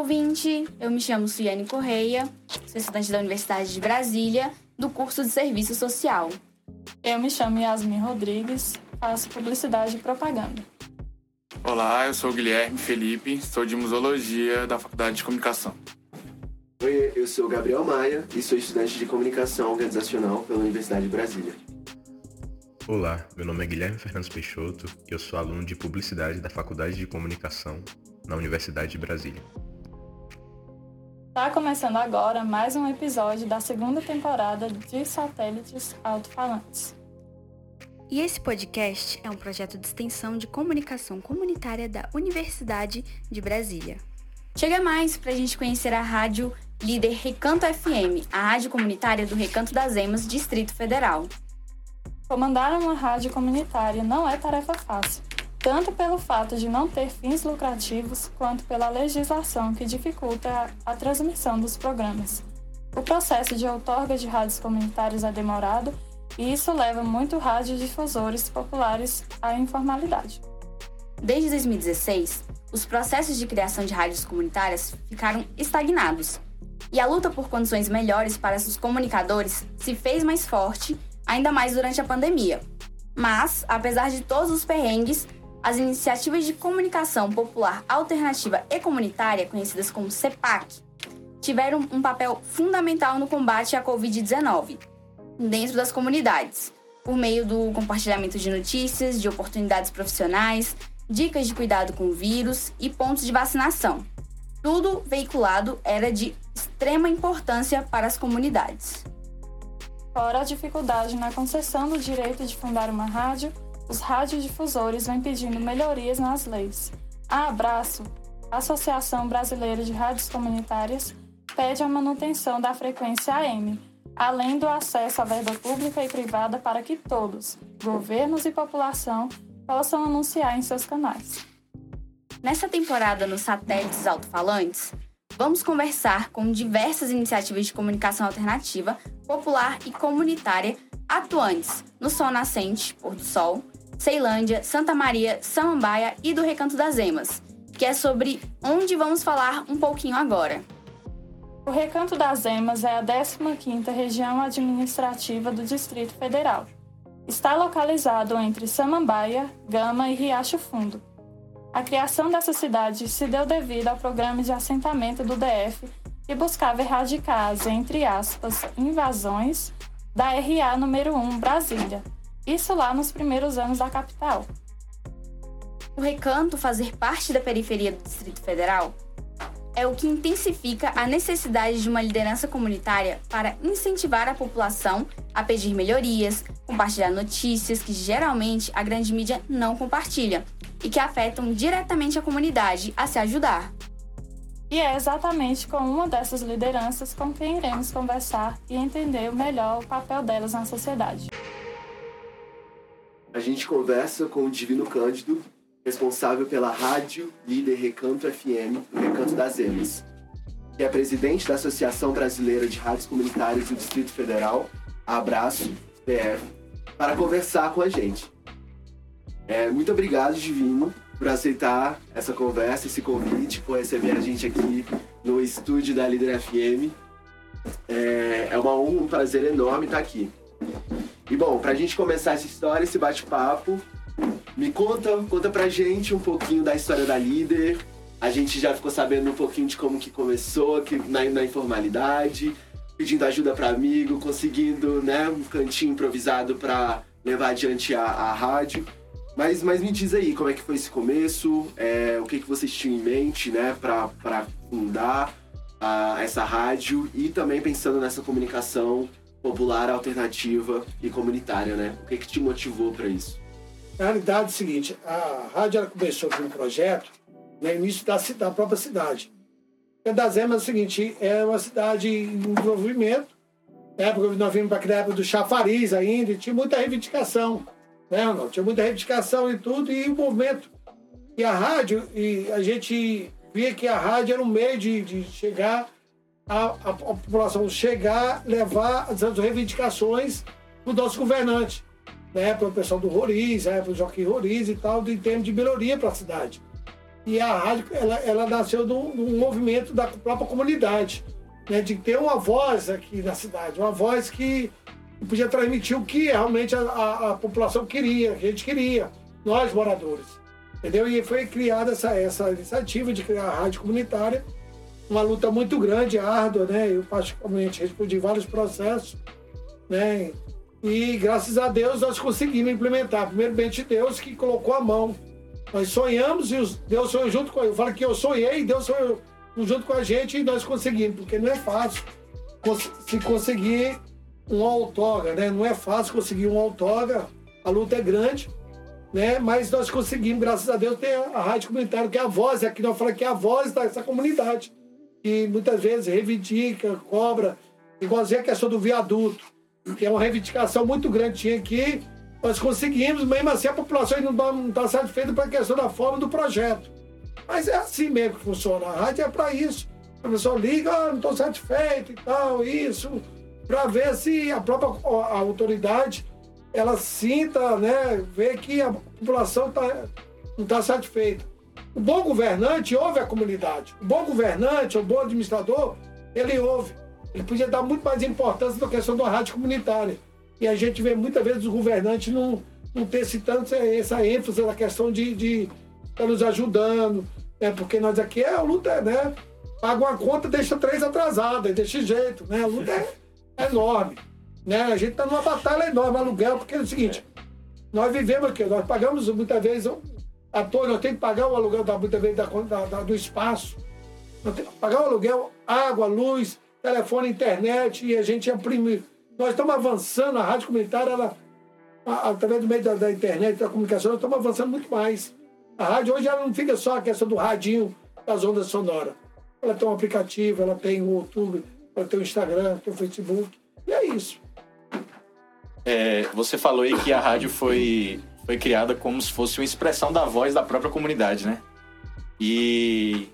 ouvinte! Eu me chamo Suiane Correia, sou estudante da Universidade de Brasília, do curso de Serviço Social. Eu me chamo Yasmin Rodrigues, faço publicidade e propaganda. Olá, eu sou o Guilherme Felipe, sou de Museologia da Faculdade de Comunicação. Oi, eu sou o Gabriel Maia e sou estudante de Comunicação Organizacional pela Universidade de Brasília. Olá, meu nome é Guilherme Fernandes Peixoto e eu sou aluno de Publicidade da Faculdade de Comunicação na Universidade de Brasília. Está começando agora mais um episódio da segunda temporada de Satélites Alto-Falantes. E esse podcast é um projeto de extensão de comunicação comunitária da Universidade de Brasília. Chega mais para a gente conhecer a rádio líder Recanto FM, a rádio comunitária do Recanto das Emas, Distrito Federal. Comandar uma rádio comunitária não é tarefa fácil, tanto pelo fato de não ter fins lucrativos, quanto pela legislação que dificulta a transmissão dos programas. O processo de outorga de rádios comunitárias é demorado e isso leva muito radiodifusores populares à informalidade. Desde 2016, os processos de criação de rádios comunitárias ficaram estagnados e a luta por condições melhores para os comunicadores se fez mais forte ainda mais durante a pandemia. Mas, apesar de todos os perrengues, as iniciativas de comunicação popular alternativa e comunitária, conhecidas como CEPAC, tiveram um papel fundamental no combate à Covid-19 dentro das comunidades, por meio do compartilhamento de notícias, de oportunidades profissionais, dicas de cuidado com o vírus e pontos de vacinação. Tudo veiculado era de extrema importância para as comunidades. Fora a dificuldade na concessão do direito de fundar uma rádio, os radiodifusores vêm pedindo melhorias nas leis. A Abraço, Associação Brasileira de Rádios Comunitárias, pede a manutenção da frequência AM, além do acesso à verba pública e privada para que todos, governos e população, possam anunciar em seus canais. Nessa temporada nos satélites alto-falantes, vamos conversar com diversas iniciativas de comunicação alternativa popular e comunitária atuantes no Sol Nascente, Pôr do Sol, Ceilândia, Santa Maria, Samambaia e do Recanto das Emas, que é sobre onde vamos falar um pouquinho agora. O Recanto das Emas é a 15ª região administrativa do Distrito Federal. Está localizado entre Samambaia, Gama e Riacho Fundo. A criação dessa cidade se deu devido ao programa de assentamento do DF e buscava erradicar as, entre aspas, invasões da RA número 1 Brasília, isso lá nos primeiros anos da capital. O recanto fazer parte da periferia do Distrito Federal é o que intensifica a necessidade de uma liderança comunitária para incentivar a população a pedir melhorias, compartilhar notícias que geralmente a grande mídia não compartilha e que afetam diretamente a comunidade a se ajudar. E é exatamente com uma dessas lideranças com quem iremos conversar e entender melhor o papel delas na sociedade. A gente conversa com o Divino Cândido, responsável pela rádio líder Recanto FM, Recanto das Emas, que é presidente da Associação Brasileira de Rádios Comunitárias do Distrito Federal, Abraço, PF, para conversar com a gente. É, muito obrigado, Divino, por aceitar essa conversa, esse convite, por receber a gente aqui no estúdio da Líder FM. É, é uma honra, um prazer enorme estar aqui. E bom, pra gente começar essa história, esse bate-papo, me conta, conta pra gente um pouquinho da história da Líder. A gente já ficou sabendo um pouquinho de como que começou, que na, na informalidade, pedindo ajuda para amigo, conseguindo né, um cantinho improvisado para levar adiante a, a rádio. Mas, mas me diz aí, como é que foi esse começo? É, o que, que vocês tinham em mente, né, para fundar a, essa rádio e também pensando nessa comunicação popular, alternativa e comunitária, né? O que, que te motivou para isso? Na realidade é o seguinte, a rádio começou com um projeto no início da, da própria cidade. Emas é o seguinte, é uma cidade em desenvolvimento, época nós vimos para aquela época do chafariz ainda, tinha muita reivindicação né, não? Tinha muita reivindicação e tudo, e o movimento. E a rádio, e a gente via que a rádio era um meio de, de chegar, a, a, a população chegar, levar as, reivindicações do nosso governante, né, para o pessoal do Roriz, né, para o Joaquim Roriz e tal, em termos de melhoria para a cidade. E a rádio, ela, ela nasceu de um movimento da própria comunidade, né? de ter uma voz aqui na cidade, uma voz que podia transmitir o que realmente a, a, a população queria, que a gente queria, nós moradores. Entendeu? E foi criada essa, essa iniciativa de criar a rádio comunitária, uma luta muito grande, árdua, né? Eu particularmente respondi vários processos, né? E graças a Deus nós conseguimos implementar. Primeiramente Deus que colocou a mão. Nós sonhamos e Deus sonhou junto com eu. Eu falo que eu sonhei e Deus sonhou junto com a gente e nós conseguimos, porque não é fácil se conseguir um autógrafo, né? Não é fácil conseguir um autógrafo, a luta é grande, né? Mas nós conseguimos, graças a Deus, ter a rádio comunitária, que é a voz, aqui nós falamos que é a voz dessa comunidade, que muitas vezes reivindica, cobra, igualzinho a questão do viaduto, que é uma reivindicação muito grande tinha aqui, nós conseguimos, mesmo assim a população não está satisfeita pela questão da forma do projeto. Mas é assim mesmo que funciona, a rádio é para isso. A pessoa liga, ah, não estou satisfeito e tal, isso, para ver se a própria a autoridade ela sinta, né, ver que a população tá, não está satisfeita. O bom governante ouve a comunidade. O bom governante, o bom administrador, ele ouve. Ele podia dar muito mais importância na questão da rádio comunitária. E a gente vê muitas vezes os governantes não, não ter esse tanto essa ênfase na questão de estar tá nos ajudando. Né? Porque nós aqui é a luta, né? Paga uma conta, deixa três atrasadas, desse jeito, né? A luta é enorme. Né? A gente está numa batalha enorme, aluguel, porque é o seguinte, nós vivemos aqui, nós pagamos muitas vezes a toa, nós temos que pagar o aluguel da, muitas vezes da, da, do espaço, nós temos que pagar o aluguel, água, luz, telefone, internet, e a gente imprime. Nós estamos avançando, a rádio comunitária, ela, através do meio da, da, internet, da comunicação, nós estamos avançando muito mais. A rádio hoje ela não fica só a questão do radinho das ondas sonoras. Ela tem um aplicativo, ela tem o YouTube, ela tem o Instagram, tem o Facebook. E é isso. É, você falou aí que a rádio foi, foi criada como se fosse uma expressão da voz da própria comunidade, né? E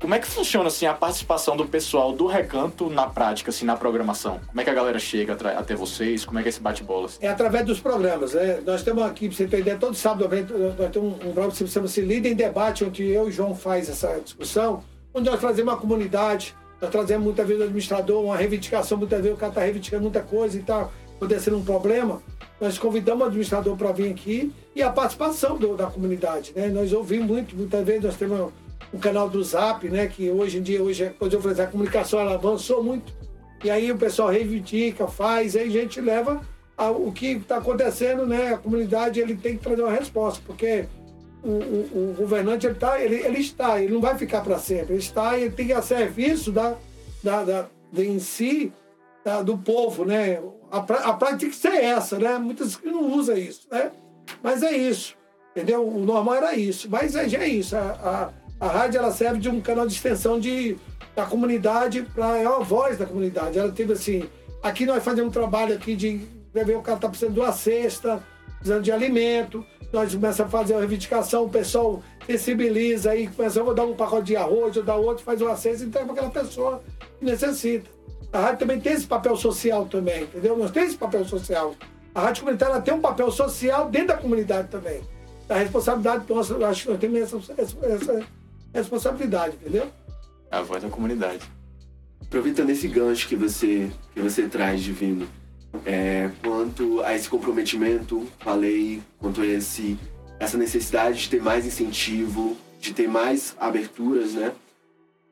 como é que funciona assim a participação do pessoal do Recanto na prática, assim, na programação? Como é que a galera chega até vocês? Como é que é esse bate-bola? Assim? É através dos programas, né? Nós temos aqui, pra você ter ideia, todo sábado nós temos um, programa que chama-se Líder em Debate, onde eu e o João faz essa discussão, onde nós trazemos uma comunidade, nós trazemos muitas vezes o administrador, uma reivindicação, muitas vezes o cara está reivindicando muita coisa e tal acontecendo um problema, nós convidamos o administrador para vir aqui e a participação do, da comunidade. Né? Nós ouvimos muito, muitas vezes nós temos o canal do Zap, né? que hoje em dia, hoje, hoje eu falei, a comunicação ela avançou muito. E aí o pessoal reivindica, faz, aí a gente leva o que está acontecendo, né? A comunidade ele tem que trazer uma resposta, porque o, o, o governante ele, tá, ele, ele está, ele não vai ficar para sempre, ele está, ele tem a serviço da, da, da, de, em si do povo, né? A, a prática tem que ser essa, né? Muitas que não usam isso, né? Mas é isso, entendeu? O normal era isso. Mas é, é isso. A, a, a rádio ela serve de um canal de extensão de, da comunidade para é uma voz da comunidade. Ela teve assim, aqui nós fazemos um trabalho aqui de ver o cara está precisando de uma cesta, precisando de alimento. Nós começamos a fazer uma reivindicação, o pessoal sensibiliza aí, começa a dar um pacote de arroz, ou dar outro, faz uma cesta e entrega para aquela pessoa que necessita. A rádio também tem esse papel social também, entendeu? Nós temos esse papel social. A rádio comunitária tem um papel social dentro da comunidade também. A responsabilidade nossa, eu acho que nós temos essa, essa, essa responsabilidade, entendeu? A voz da comunidade. Aproveitando esse gancho que você, que você traz, Divino, é, quanto a esse comprometimento, falei, quanto a esse, essa necessidade de ter mais incentivo, de ter mais aberturas, né?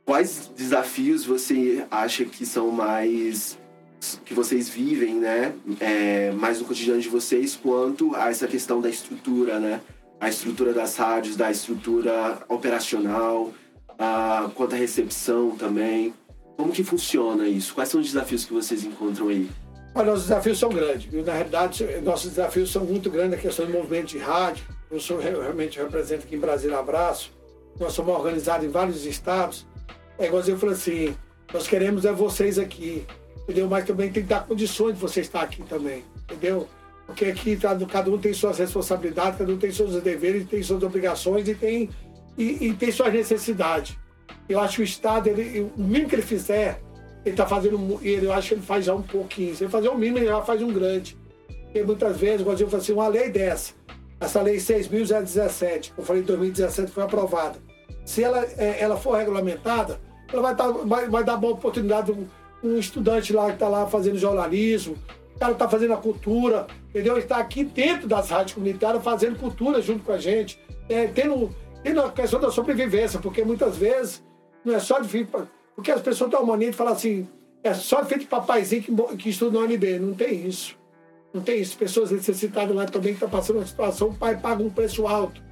Quais desafios você acha que são mais que vocês vivem, né, é, mais no cotidiano de vocês, quanto a essa questão da estrutura, né, a estrutura das rádios, da estrutura operacional, a, quanto à recepção também. Como que funciona isso? Quais são os desafios que vocês encontram aí? Olha, os desafios são grandes. Na realidade, nossos desafios são muito grandes. A questão do movimento de rádio. Eu sou realmente represento aqui em Brasília Abraço. Nós somos organizados em vários estados. É igual eu falei assim, nós queremos é vocês aqui, entendeu? Mas também tem que dar condições de você estar aqui também, entendeu? Porque aqui tá, cada um tem suas responsabilidades, cada um tem seus deveres, tem suas obrigações e tem, e, e tem suas necessidades. Eu acho que o Estado, ele, o mínimo que ele fizer, ele está fazendo, ele, eu acho que ele faz já um pouquinho. Se ele fazer o mínimo, ele já faz um grande. Porque muitas vezes, igual eu falei assim, uma lei dessa, essa lei 6.017, que eu falei em 2017 foi aprovada. Se ela, é, ela for regulamentada, ela vai, tá, vai, vai dar boa oportunidade um, um estudante lá que está lá fazendo jornalismo, o cara está fazendo a cultura, entendeu? Está aqui dentro das rádios comunitárias fazendo cultura junto com a gente, é, tendo, tendo a questão da sobrevivência, porque muitas vezes não é só difícil, porque as pessoas têm uma mania de falar assim, é só feito papaizinho que, que estuda no UNB, não tem isso. Não tem isso. Pessoas necessitadas lá também que estão tá passando uma situação, o pai paga um preço alto.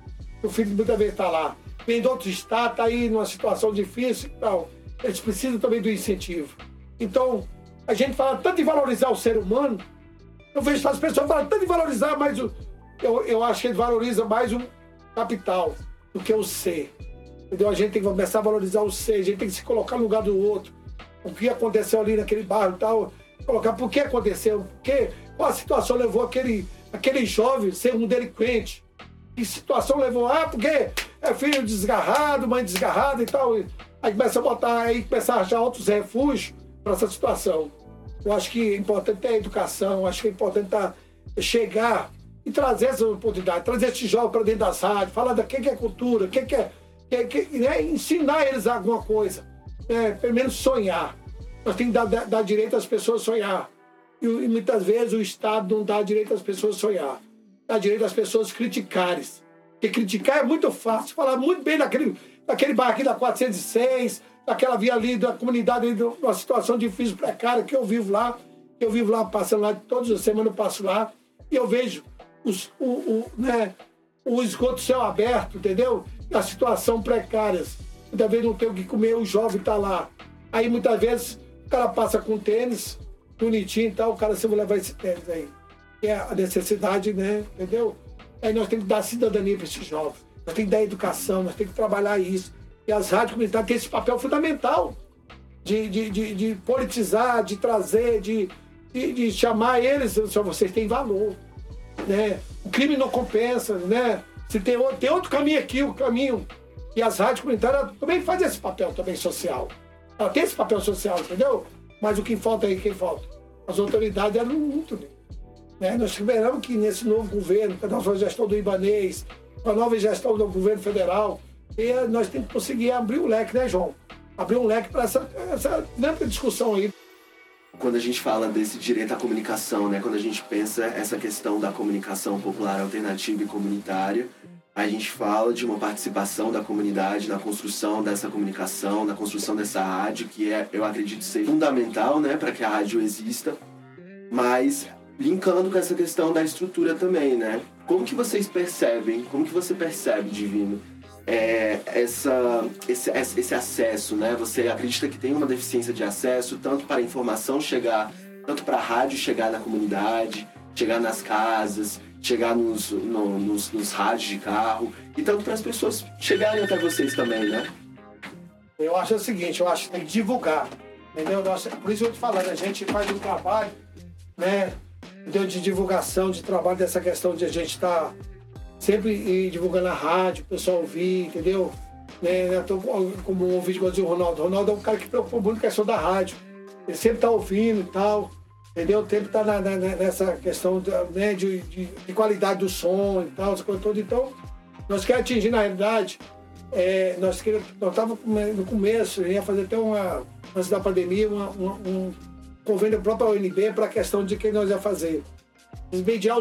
O filho muitas vezes está lá. Vem de outro estado, está aí numa situação difícil e tal. Eles precisam também do incentivo. Então, a gente fala tanto de valorizar o ser humano, eu vejo as pessoas falando tanto de valorizar mais o. Eu, eu acho que ele valoriza mais o capital do que o ser. Entendeu? A gente tem que começar a valorizar o ser, a gente tem que se colocar no lugar do outro. O que aconteceu ali naquele bairro e tal, colocar por que aconteceu, por que, qual a situação levou aquele, aquele jovem a ser um delinquente. Que situação levou? Ah, porque é filho desgarrado, mãe desgarrada e tal. Aí começa a botar, aí começa a achar outros refúgios para essa situação. Eu acho que é importante ter a educação, acho que é importante tá, chegar e trazer essa oportunidade, trazer esse jovem para dentro das rádios, falar da que, é cultura, o que, que é. Que, que, né, ensinar eles alguma coisa. Né, pelo menos sonhar. Nós temos que dar, dar, dar direito às pessoas sonhar. E, e, muitas vezes o Estado não dá direito às pessoas sonhar. Dá direito às pessoas criticarem. Porque criticar é muito fácil. Falar muito bem daquele, daquele bairro aqui da 406, daquela via ali, da comunidade, ali, uma situação difícil, precária, que eu vivo lá. Eu vivo lá, passando lá, todas as semanas eu passo lá. E eu vejo os, o, o, né, o esgoto céu aberto, entendeu? A situação precária. Muitas vezes não tem o que comer, o jovem está lá. Aí muitas vezes o cara passa com tênis, bonitinho e tal, o cara sempre levar esse tênis aí. Que é a necessidade, né? Entendeu? Aí nós temos que dar cidadania para esses jovens. Nós temos que dar educação, nós temos que trabalhar isso. E as rádios comunitárias têm esse papel fundamental de, de, de, de politizar, de trazer, de, de, de chamar eles, só vocês têm valor. Né? O crime não compensa, né? Se tem, tem outro caminho aqui, o caminho. E as rádios comunitárias também fazem esse papel também social. Ela tem esse papel social, entendeu? Mas o que falta aí, quem falta? As autoridades eram muito. Nós esperamos que nesse novo governo, com a nova gestão do Ibanês, com a nova gestão do governo federal, nós temos que conseguir abrir o leque, né, João? Abrir um leque para essa, essa ampla discussão aí. Quando a gente fala desse direito à comunicação, né? quando a gente pensa essa questão da comunicação popular alternativa e comunitária, a gente fala de uma participação da comunidade na construção dessa comunicação, na construção dessa rádio, que é, eu acredito ser fundamental, né, para que a rádio exista, mas linkando com essa questão da estrutura também, né? Como que vocês percebem, como que você percebe, Divino, é, essa, esse, esse acesso, né? Você acredita que tem uma deficiência de acesso, tanto para a informação chegar, tanto para a rádio chegar na comunidade, chegar nas casas, chegar nos, no, nos, nos rádios de carro e tanto para as pessoas chegarem até vocês também, né? Eu acho o seguinte, eu acho que tem que divulgar, entendeu? Por isso eu te falando, a gente faz um trabalho, né, de divulgação, de trabalho dessa questão de a gente estar tá sempre divulgando a rádio, o pessoal ouvir, entendeu? Né, né como um vídeo igual o Ronaldo. O Ronaldo é um cara que preocupa muito com a questão da rádio. Ele sempre está ouvindo e tal. Entendeu? Tempo está nessa questão né, de, de, de, qualidade do som e tal, essa coisa toda. Então, nós queremos atingir, na realidade, é, nós estávamos no começo, ia fazer até uma, antes da pandemia, uma, uma, um convênio próprio à UNB para a questão de que nós ia fazer. Desmedir a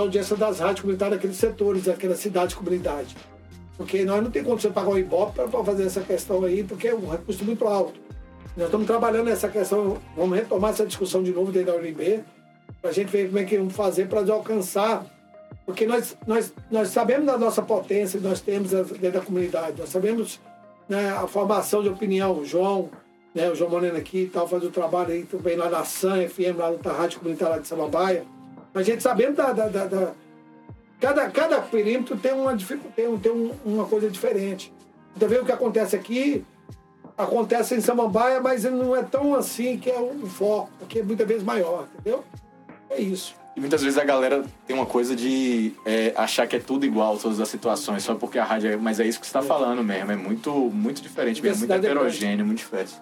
audiência das rádios comunitárias daqueles setores, daquela cidade comunidade. Porque nós não temos condição de pagar o Ibope para fazer essa questão aí, porque é um recurso muito alto. Nós estamos trabalhando nessa questão, vamos retomar essa discussão de novo dentro da UNB, para a gente ver como é que vamos fazer para alcançar. Porque nós, nós, nós sabemos da nossa potência que nós temos dentro da comunidade, nós sabemos né, a formação de opinião, João, né, o João Moreno aqui e tal, faz o trabalho aí também lá na SAM, FM, lá na Rádio Comunitária de Samambaia. A gente sabendo da, da, da, da. cada, cada perímetro tem uma, tem, tem uma coisa diferente. Então, vê o que acontece aqui, acontece em Samambaia, mas não é tão assim que é o foco, porque é muitas vezes maior, entendeu? É isso. E muitas vezes a galera tem uma coisa de é, achar que é tudo igual, todas as situações, só porque a rádio é. Mas é isso que você está é. falando mesmo, é muito, muito diferente mesmo, muito heterogêneo, é muito diferente.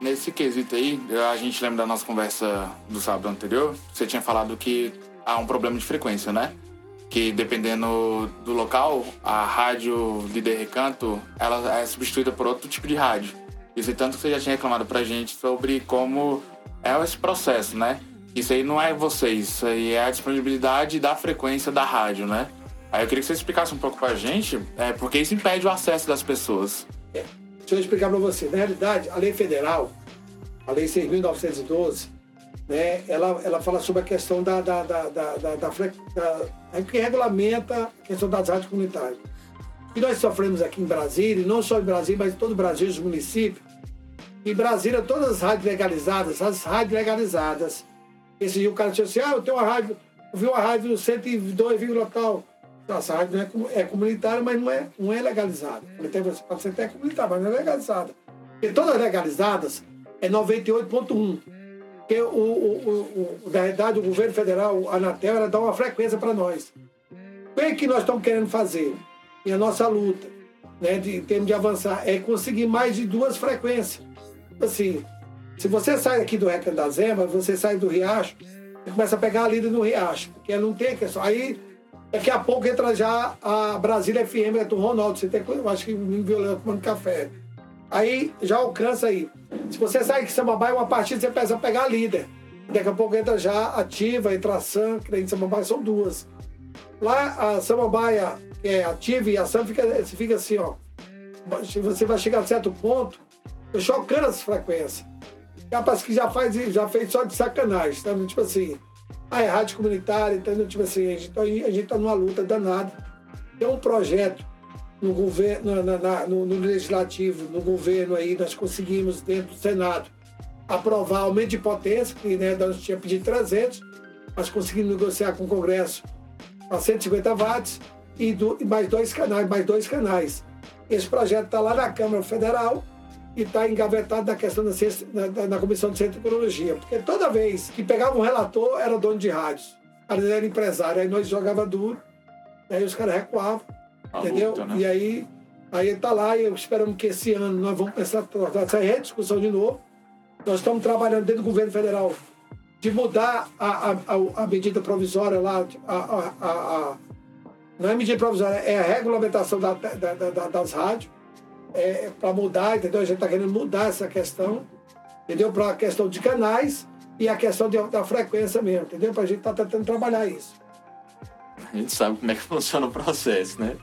Nesse quesito aí, a gente lembra da nossa conversa do sábado anterior, você tinha falado que há um problema de frequência, né? que dependendo do local, a rádio líder recanto, ela é substituída por outro tipo de rádio. Isso é tanto que você já tinha reclamado pra gente sobre como é esse processo, né? Isso aí não é vocês, isso aí é a disponibilidade da frequência da rádio, né? Aí eu queria que você explicasse um pouco pra gente, é, porque isso impede o acesso das pessoas. É, deixa eu explicar pra você. Na realidade, a lei federal, a lei 6.912, né, ela, ela fala sobre a questão da, da, da, da, da, da, da que regulamenta a questão das rádios comunitárias. E nós sofremos aqui em Brasília, e não só em Brasília, mas em todo o Brasil, os municípios. Em Brasília, todas as rádios legalizadas, as rádios legalizadas. Esse dia o cara disse assim, ah, eu tenho uma rádio, eu vi uma rádio 102, tal. Nossa, a não é, é comunitária, mas não é, não é legalizada. Pode ser até comunitária, mas não é legalizada. Porque todas legalizadas é 98.1. Porque, o, o, o, na verdade, o governo federal, a Anatel, ela dá uma frequência para nós. O que, é que nós estamos querendo fazer? E a nossa luta, né, de, em termos de avançar, é conseguir mais de duas frequências. Assim, se você sai aqui do Recanto da Zema, você sai do Riacho, e começa a pegar a lida no Riacho, porque não tem questão. Aí, daqui a pouco entra já a Brasília FM, é do Ronaldo, você tem, eu acho que me violento tomando café. Aí já alcança aí. Se você sai de Samambaia, uma partida você precisa pegar a líder. Daqui a pouco entra já ativa e tração, que em Samambaia são duas. Lá a Samambaia, que é ativa e a ação, fica, fica assim, ó. Você vai chegar a certo ponto, chocando as frequências. Capaz que já faz, já fez só de sacanagem, tá? Tipo assim, a é rádio comunitária, então, tipo assim, a gente, tá, gente tá numa luta danada. Tem um projeto no governo, na, na, no, no, legislativo, no governo aí, nós conseguimos, dentro do Senado, aprovar aumento de potência, que né, nós tínhamos pedido 300, nós conseguimos negociar com o Congresso a 150 watts e, do, e mais dois canais, mais dois canais. Esse projeto está lá na Câmara Federal e está engavetado na questão da, ciência, na, na, Comissão de Ciência e Tecnologia. Porque toda vez que pegava um relator, era dono de rádios. Às vezes era empresário, aí nós jogava duro, aí os caras recuavam a entendeu? Luta, né? E aí, aí ele tá lá e esperamos que esse ano nós vamos começar a essa rediscussão de novo. Nós estamos trabalhando dentro do governo federal de mudar a, a, a, a medida provisória lá, a, a, a, não é medida provisória, é a regulamentação da, da, da, das rádios, é, para mudar, entendeu? A gente está querendo mudar essa questão, entendeu? Para a questão de canais e a questão de, da frequência mesmo, entendeu? Para a gente estar tá tentando trabalhar isso. A gente sabe como é que funciona o processo, né?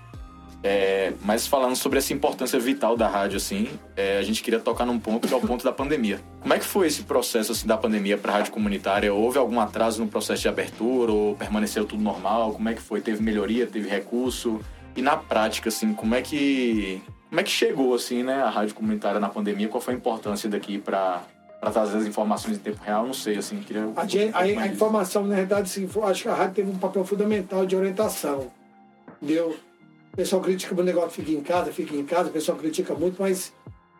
É, mas falando sobre essa importância vital da rádio, assim, é, a gente queria tocar num ponto que é o ponto da pandemia. Como é que foi esse processo assim, da pandemia para a rádio comunitária? Houve algum atraso no processo de abertura ou permaneceu tudo normal? Como é que foi? Teve melhoria? Teve recurso? E na prática, assim, como é que como é que chegou assim, né, a rádio comunitária na pandemia? Qual foi a importância daqui para para trazer as informações em tempo real, não sei, assim, queria... A, a, a informação, na verdade, assim, acho que a rádio teve um papel fundamental de orientação, entendeu? O pessoal critica o negócio, fica em casa, fica em casa, o pessoal critica muito, mas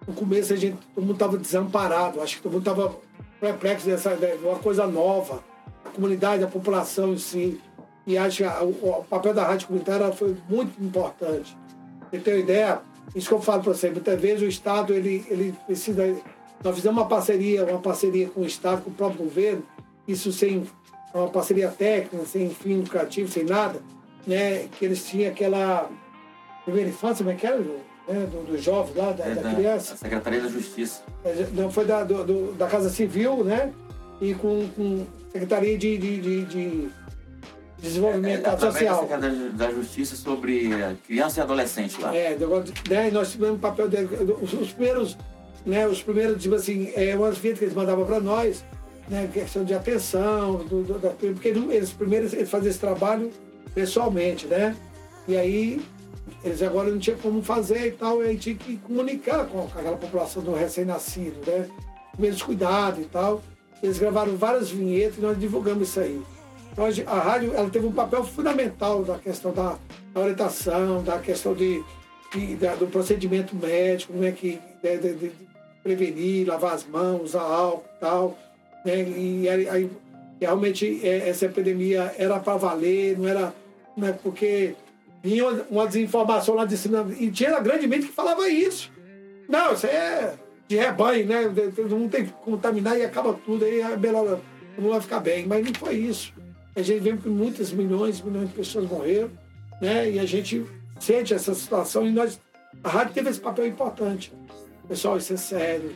no começo a gente, todo mundo estava desamparado, acho que todo mundo estava perplexo dessa de uma coisa nova, a comunidade, a população em si. E acho que o, o, papel da rádio comunitária foi muito importante. Você tem uma ideia? Isso que eu falo para você, muitas vezes o Estado ele, ele precisa. Nós fizemos uma parceria, uma parceria com o Estado, com o próprio governo, isso sem uma parceria técnica, sem fim lucrativo, sem nada, né? Que eles tinham aquela primeira infância, como é que era? Né, do, do jovem lá, da, é da, da criança. Secretaria da Justiça. É, não, foi da, do, do, da Casa Civil, né? E com, com Secretaria de, de, de, de Desenvolvimento é, é Social. Da da Justiça sobre criança e adolescente lá. É, né, nós tivemos papel dele, os, os, primeiros, né, os primeiros, tipo assim, é, umas vidas que eles mandavam para nós, né, questão de atenção, do, do, da, porque eles primeiro eles faziam esse trabalho pessoalmente, né? E aí eles agora não tinham como fazer e tal, e aí tinha que comunicar com aquela população do recém-nascido, né? Primeiros cuidados e tal. Eles gravaram várias vinhetas e nós divulgamos isso aí. Então a rádio ela teve um papel fundamental da questão da, orientação, da questão de, de da, do procedimento médico, como é que de, de, de, prevenir, lavar as mãos, usar álcool tal. Né? E aí, realmente é, essa epidemia era para valer, não era né, porque vinha uma desinformação lá de cima, e tinha grandemente que falava isso. Não, isso é de rebanho, né? Não tem que contaminar e acaba tudo, aí a é melhor, não vai ficar bem. Mas não foi isso. A gente vê que muitas milhões, milhões de pessoas morreram, né? E a gente sente essa situação e nós, a rádio teve esse papel importante. Pessoal, isso é sério,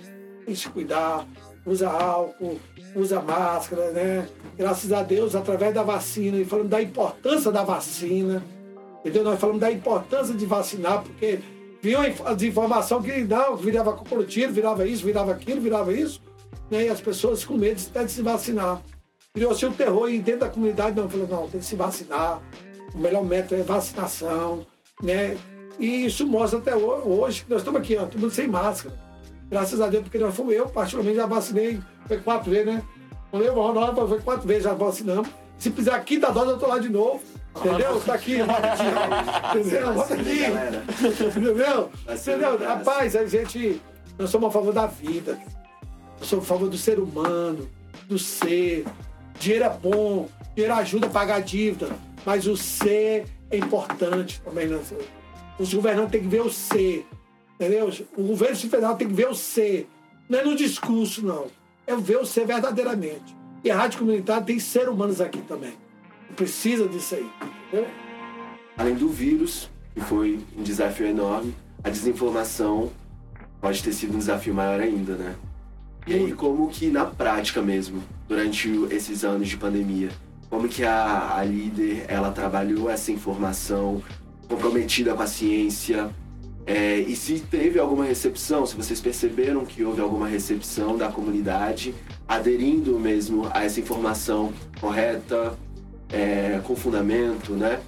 tem que se cuidar, usa álcool, usa máscara, né? Graças a Deus, através da vacina, e falando da importância da vacina, entendeu? Nós falamos da importância de vacinar, porque vinha as informações que não, virava cockroach, virava isso, virava aquilo, virava isso, né? E as pessoas com medo até de se vacinar. Criou-se um terror e dentro da comunidade não falou, não, tem que se vacinar, o melhor método é vacinação, né? E isso mostra até hoje que nós estamos aqui, ó, todo mundo sem máscara. Graças a Deus, porque nós fomos eu, particularmente, já vacinei, foi quatro vezes, né? Quando eu vou Ronaldo, foi quatro vezes, já vacinamos. Se precisar a quinta dose, eu tô lá de novo. Entendeu? Tá aqui. Entendeu? Bota aqui. Entendeu? Entendeu? Rapaz, a gente. Nós somos a favor da vida. Nós somos a favor do ser humano, do ser. Dinheiro é bom, dinheiro ajuda a pagar a dívida, mas o ser é importante também. Né? Os governantes têm que ver o ser. Entendeu? O governo federal tem que ver o ser. Não é no discurso, não. É ver o ser verdadeiramente. E a rádio comunitária tem seres humanos aqui também. Precisa disso aí. Entendeu? Além do vírus, que foi um desafio enorme, a desinformação pode ter sido um desafio maior ainda, né? E aí, como que na prática mesmo, durante esses anos de pandemia, como que a, a líder, ela trabalhou essa informação comprometida com a ciência, é, e se teve alguma recepção, se vocês perceberam que houve alguma recepção da comunidade aderindo mesmo a essa informação correta, é, com fundamento, né?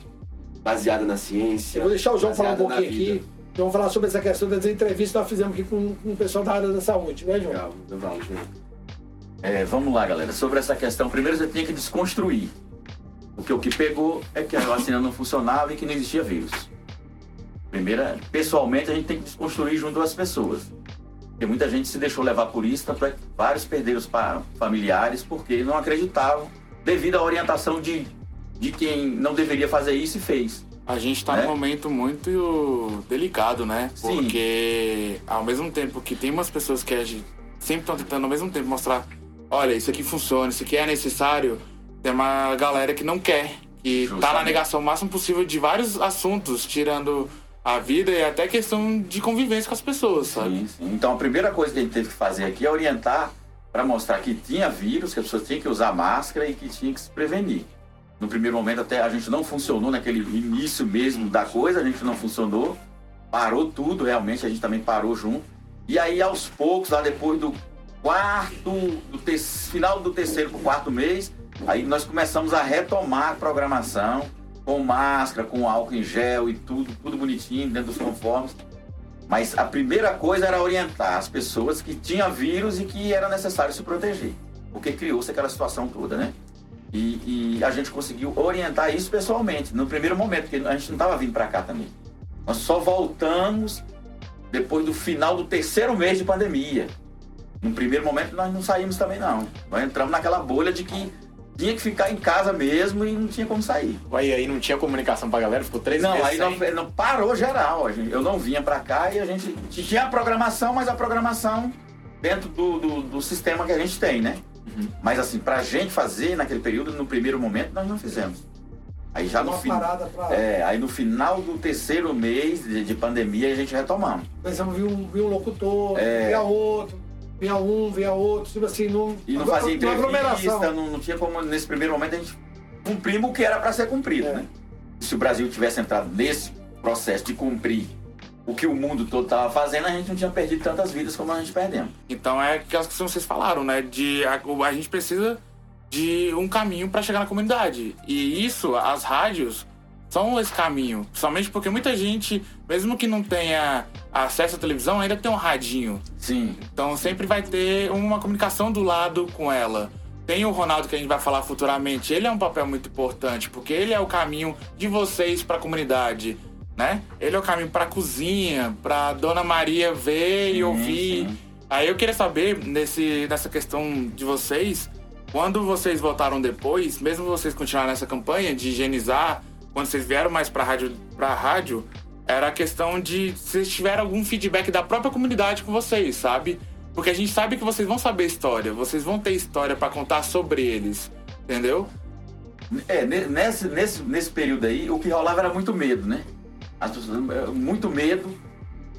Baseada na ciência. Eu vou deixar o João falar um pouquinho aqui. Vamos falar sobre essa questão das entrevistas que nós fizemos aqui com, com o pessoal da área da saúde, né, João? Legal, João. É, vamos lá, galera. Sobre essa questão, primeiro você tinha que desconstruir. Porque o que pegou é que a vacina não funcionava e que não existia vírus. Primeiro, pessoalmente, a gente tem que desconstruir junto às pessoas. Porque muita gente se deixou levar por isso, tanto é que vários perderam os familiares porque não acreditavam, devido à orientação de, de quem não deveria fazer isso e fez. A gente está né? num momento muito delicado, né? Sim. Porque ao mesmo tempo que tem umas pessoas que a gente sempre estão tentando ao mesmo tempo mostrar, olha, isso aqui funciona, isso aqui é necessário, tem uma galera que não quer, que Justamente. tá na negação o máximo possível de vários assuntos, tirando a vida e até questão de convivência com as pessoas, sabe? Sim, sim. Então a primeira coisa que a gente teve que fazer aqui é orientar para mostrar que tinha vírus, que as pessoas tinham que usar máscara e que tinha que se prevenir. No primeiro momento até a gente não funcionou naquele início mesmo da coisa, a gente não funcionou, parou tudo, realmente a gente também parou junto. E aí aos poucos, lá depois do quarto, do te... final do terceiro para quarto mês, aí nós começamos a retomar a programação com máscara, com álcool em gel e tudo, tudo bonitinho, dentro dos conformes. Mas a primeira coisa era orientar as pessoas que tinha vírus e que era necessário se proteger. Porque criou-se aquela situação toda, né? E, e, a gente conseguiu orientar isso pessoalmente, no primeiro momento, porque a gente não estava vindo para cá também. Nós só voltamos depois do final do terceiro mês de pandemia. No primeiro momento nós não saímos também não. Nós entramos naquela bolha de que tinha que ficar em casa mesmo e não tinha como sair. Aí, aí não tinha comunicação pra galera? Ficou três não, meses aí não, não, parou geral. Eu não vinha pra cá e a gente tinha a programação, mas a programação dentro do, do, do sistema que a gente tem, né? Uhum. Mas assim, pra gente fazer naquele período, no primeiro momento, nós não fizemos. Aí já no, fin... pra... é, aí no final do terceiro mês de, de pandemia a gente retomamos. Pensamos, viu um, viu um locutor, é... via outro vinha um, vinha outro, tipo assim, não. E não fazia entrevista, não, não tinha como, nesse primeiro momento, a gente cumprimos o que era para ser cumprido, é. né? Se o Brasil tivesse entrado nesse processo de cumprir o que o mundo todo estava fazendo, a gente não tinha perdido tantas vidas como a gente perdemos. Então é aquelas que vocês falaram, né? De a, a gente precisa de um caminho para chegar na comunidade. E isso, as rádios são esse caminho. Principalmente porque muita gente, mesmo que não tenha acesso à televisão, ainda tem um radinho. Sim. Então sempre vai ter uma comunicação do lado com ela. Tem o Ronaldo que a gente vai falar futuramente. Ele é um papel muito importante, porque ele é o caminho de vocês para a comunidade, né? Ele é o caminho para cozinha, para Dona Maria ver sim, e ouvir. Sim. Aí eu queria saber nesse nessa questão de vocês, quando vocês voltaram depois, mesmo vocês continuarem nessa campanha de higienizar quando vocês vieram mais para rádio, para rádio, era a questão de se vocês tiveram algum feedback da própria comunidade com vocês, sabe? Porque a gente sabe que vocês vão saber história, vocês vão ter história para contar sobre eles, entendeu? É, ne- nesse, nesse, nesse período aí, o que rolava era muito medo, né? As pessoas, eh, muito medo,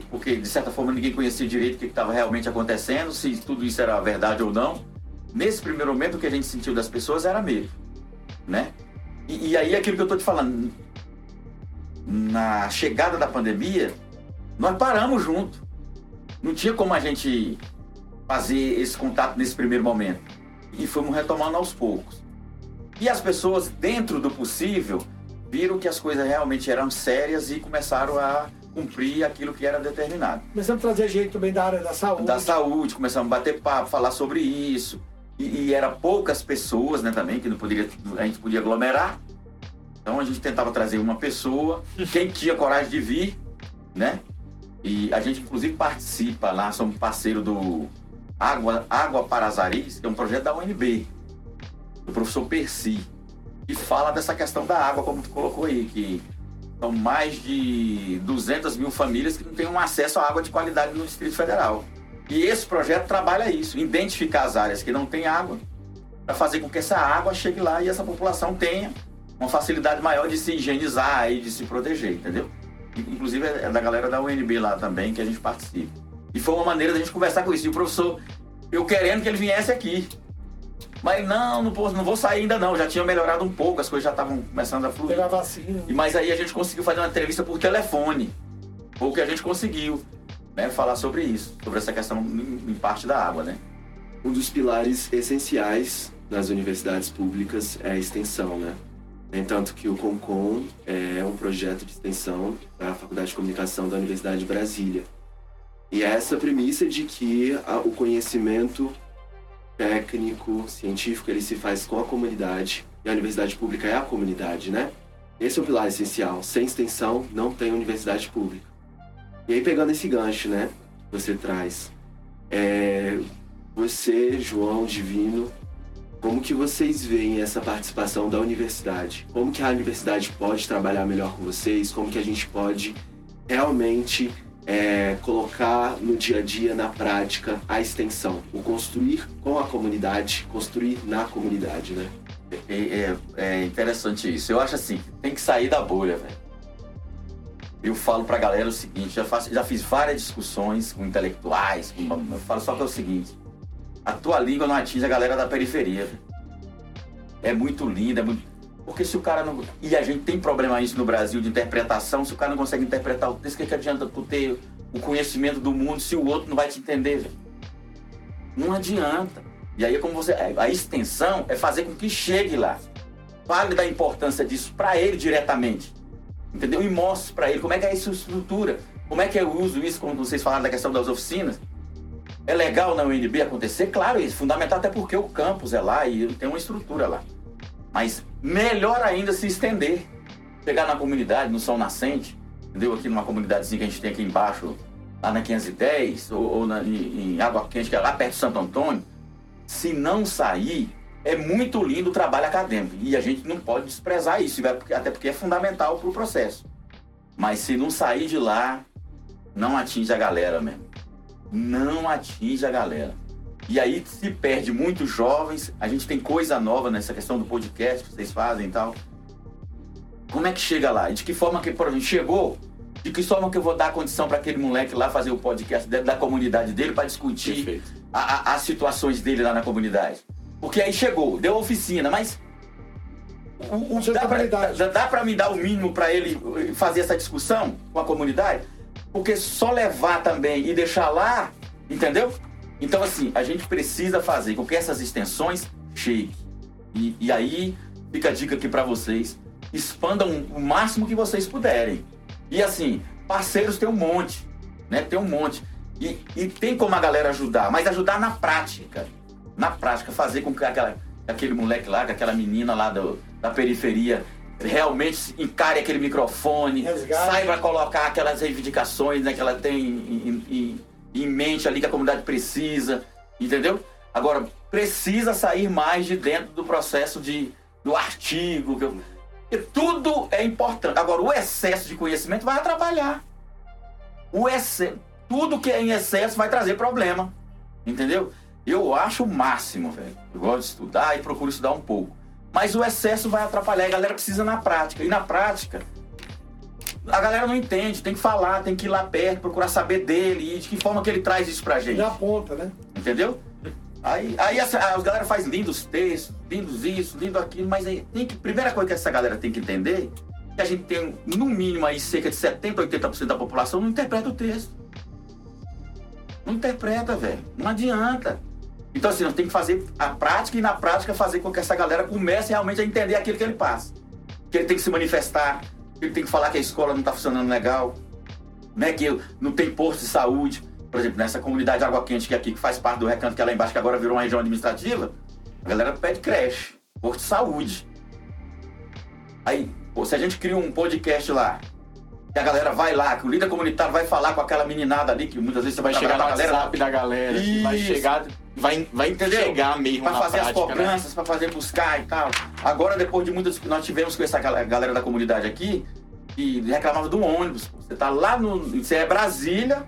porque de certa forma ninguém conhecia direito o que estava realmente acontecendo, se tudo isso era verdade ou não. Nesse primeiro momento, o que a gente sentiu das pessoas era medo, né? E, e aí, aquilo que eu tô te falando, na chegada da pandemia, nós paramos junto. Não tinha como a gente fazer esse contato nesse primeiro momento. E fomos retomando aos poucos. E as pessoas, dentro do possível, viram que as coisas realmente eram sérias e começaram a cumprir aquilo que era determinado. Começamos a trazer gente também da área da saúde. Da saúde, começamos a bater papo, falar sobre isso. E, e era poucas pessoas, né, também, que não poderia, a gente podia aglomerar. Então a gente tentava trazer uma pessoa, quem tinha coragem de vir, né? E a gente inclusive participa lá, somos parceiro do Água, Água para Azaris, que é um projeto da UNB, do professor Percy, que fala dessa questão da água, como tu colocou aí, que são mais de 200 mil famílias que não têm um acesso à água de qualidade no Distrito Federal. E esse projeto trabalha isso, identificar as áreas que não têm água, para fazer com que essa água chegue lá e essa população tenha uma facilidade maior de se higienizar e de se proteger, entendeu? Inclusive é da galera da UNB lá também que a gente participa. E foi uma maneira da gente conversar com isso. E o professor, eu querendo que ele viesse aqui. Mas não, não, vou, não vou sair ainda não. Já tinha melhorado um pouco, as coisas já estavam começando a fluir. Pegar vacina. E Mas aí a gente conseguiu fazer uma entrevista por telefone. Foi o que a gente conseguiu, né? Falar sobre isso, sobre essa questão em, em parte da água, né? Um dos pilares essenciais das universidades públicas é a extensão, né? No entanto que o Concom é um projeto de extensão da Faculdade de Comunicação da Universidade de Brasília. E é essa premissa de que a- o conhecimento técnico, científico, ele se faz com a comunidade. E a universidade pública é a comunidade, né? Esse é o pilar essencial. Sem extensão, não tem universidade pública. E aí, pegando esse gancho, né? que Você traz. É, você, João Divino, como que vocês veem essa participação da universidade? Como que a universidade pode trabalhar melhor com vocês? Como que a gente pode realmente é, colocar no dia a dia, na prática, a extensão? O construir com a comunidade, construir na comunidade, né? É, é- é interessante isso. Eu acho assim, tem que sair da bolha, velho. Eu falo pra galera o seguinte, já, faço, já fiz várias discussões com intelectuais, com, eu falo só que é o seguinte, a tua língua não atinge a galera da periferia. velho. É muito linda, é muito... Porque se o cara não... E a gente tem problema isso no Brasil de interpretação, se o cara não consegue interpretar o texto, o que, que adianta tu ter o conhecimento do mundo se o outro não vai te entender? Não adianta. E aí, como você. A extensão é fazer com que chegue lá. Fale da importância disso para ele diretamente. Entendeu? E mostre para ele como é que é essa estrutura. Como é que eu uso isso, quando vocês falaram da questão das oficinas. É legal na UNB acontecer? Claro, é fundamental até porque o campus é lá e tem uma estrutura lá. Mas melhor ainda se estender. Chegar na comunidade, no Sol Nascente, entendeu? Aqui numa comunidadezinha que a gente tem aqui embaixo, lá na 510, ou, ou na, em, em Água Quente, que é lá perto de Santo Antônio. Se não sair, é muito lindo o trabalho acadêmico. E a gente não pode desprezar isso, até porque é fundamental para o processo. Mas se não sair de lá, não atinge a galera mesmo. Não atinge a galera. E aí se perde muitos jovens. A gente tem coisa nova nessa questão do podcast que vocês fazem e tal. Como é que chega lá? E de que forma que, por exemplo, chegou? De que forma que eu vou dar a condição para aquele moleque lá fazer o podcast dentro da comunidade dele para discutir a- a- as situações dele lá na comunidade? Porque aí chegou, deu oficina, mas o- o- Você dá pra- validade. dá- dá para me dar o mínimo para ele fazer essa discussão com a comunidade? Porque só levar também e deixar lá, entendeu? Então, assim, a gente precisa fazer com que essas extensões cheguem. E, e aí fica a dica aqui para vocês: expandam o máximo que vocês puderem. E assim, parceiros tem um monte, né? Tem um monte. E, e tem como a galera ajudar, mas ajudar na prática. Na prática, fazer com que aquela, aquele moleque lá, que aquela menina lá do- da periferia realmente encare aquele microfone, Resgate. saiba colocar aquelas reivindicações né, que ela tem em, em- em mente ali que a comunidade precisa, entendeu? Agora, precisa sair mais de dentro do processo de, do artigo. que eu- tudo é importante. Agora, o excesso de conhecimento vai atrapalhar. O exce... Tudo que é em excesso vai trazer problema. Entendeu? Eu acho o máximo, velho. Eu gosto de estudar e procuro estudar um pouco. Mas o excesso vai atrapalhar. A galera precisa na prática. E na prática, a galera não entende. Tem que falar, tem que ir lá perto, procurar saber dele e de que forma que ele traz isso pra gente. Já aponta, né? Entendeu? Aí, aí essa, a galera faz lindos textos, lindos isso, lindo aquilo, mas aí tem que, primeira coisa que essa galera tem que entender é que a gente tem, no mínimo, aí cerca de 70, 80% da população não interpreta o texto. Não interpreta, velho. Não adianta. Então, assim, nós temos que fazer a prática e, na prática, fazer com que essa galera comece realmente a entender aquilo que ele passa. Que ele tem que se manifestar, ele tem que falar que a escola não está funcionando legal, né? que não tem posto de saúde. Por exemplo, nessa comunidade Água Quente, que é aqui que faz parte do recanto, que é lá embaixo, que agora virou uma região administrativa, a galera pede creche, posto de saúde. Aí, pô, se a gente cria um podcast lá, que a galera vai lá, que o líder comunitário vai falar com aquela meninada ali, que muitas vezes você Vai chegar no trabalhar com a galera, WhatsApp da galera, que vai Isso. chegar, vai, vai Entendeu? chegar mesmo Pra na fazer as prática, né? cobranças, pra fazer buscar e tal. Agora, depois de muitas. Nós tivemos com essa gal- galera da comunidade aqui, e reclamava do ônibus. Você tá lá no. Você é Brasília,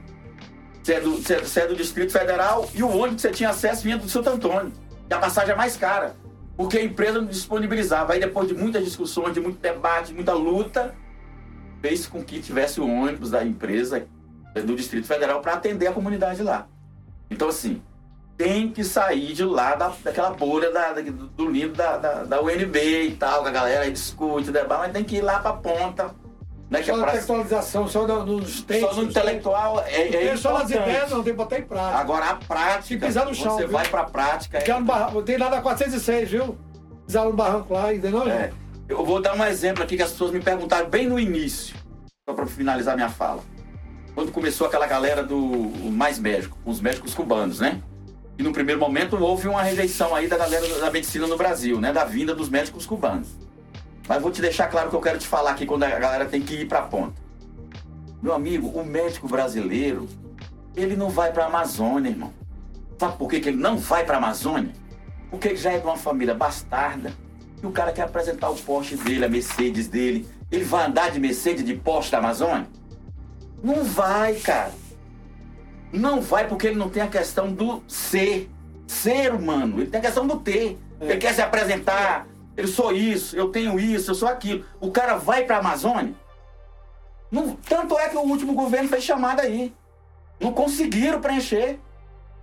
você é do, você é- você é do Distrito Federal, e o ônibus que você tinha acesso vinha do Santo Antônio. E a passagem é mais cara. Porque a empresa não disponibilizava. Aí depois de muitas discussões, de muito debate, de muita luta, fez com que tivesse o ônibus da empresa do Distrito Federal para atender a comunidade lá. Então, assim, tem que sair de lá da, daquela bolha da, da- do, lindo da, da, da UNB e tal, que a galera aí discute, debate, mas tem que ir lá pra ponta. Né, que Só é na pra, textualização, só nos textos. só no intelectual é, é só nas ideias, não tem que botar em prática. Agora a prática, Se pisar no chão, você viu? vai pra prática. é- no barranco, tem lá da 406, viu? Pisaram no barranco lá, entendeu? É, eu vou dar um exemplo aqui que as pessoas me perguntaram bem no início, só para finalizar minha fala. Quando começou aquela galera do Mais Médico, os médicos cubanos, né? E no primeiro momento houve uma rejeição aí da galera da medicina no Brasil, né? Da vinda dos médicos cubanos. Mas vou te deixar claro que eu quero te falar aqui quando a galera tem que ir pra ponta. Meu amigo, o médico brasileiro, ele não vai pra Amazônia, irmão. Sabe por que, que ele não vai pra Amazônia? Porque ele já é de uma família bastarda. E o cara quer apresentar o Porsche dele, a Mercedes dele. Ele vai andar de Mercedes, de Porsche da Amazônia? Não vai, cara. Não vai porque ele não tem a questão do ser. Ser humano. Ele tem a questão do ter. Ele quer se apresentar. Eu sou isso, eu tenho isso, eu sou aquilo. O cara vai pra Amazônia. Não, tanto é que o último governo fez chamada aí. Não conseguiram preencher.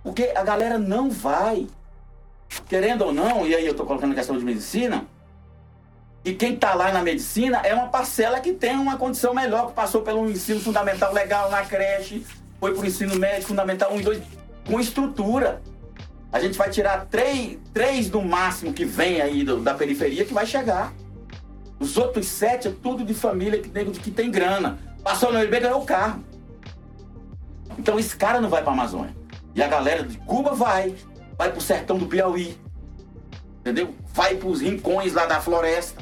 Porque a galera não vai. Querendo ou não, e aí eu tô colocando a questão de medicina, e quem tá lá na medicina é uma parcela que tem uma condição melhor, que passou pelo ensino fundamental legal na creche, foi pro ensino médio fundamental 1 e 2, com estrutura. A gente vai tirar três, três no máximo que vem aí do- da periferia que vai chegar. Os outros sete é tudo de família que tem, que tem grana. Passou no UNB ganhou o carro. Então esse cara não vai pra Amazônia. E a galera de Cuba vai. Vai pro sertão do Piauí. Entendeu? Vai pros rincões lá da floresta.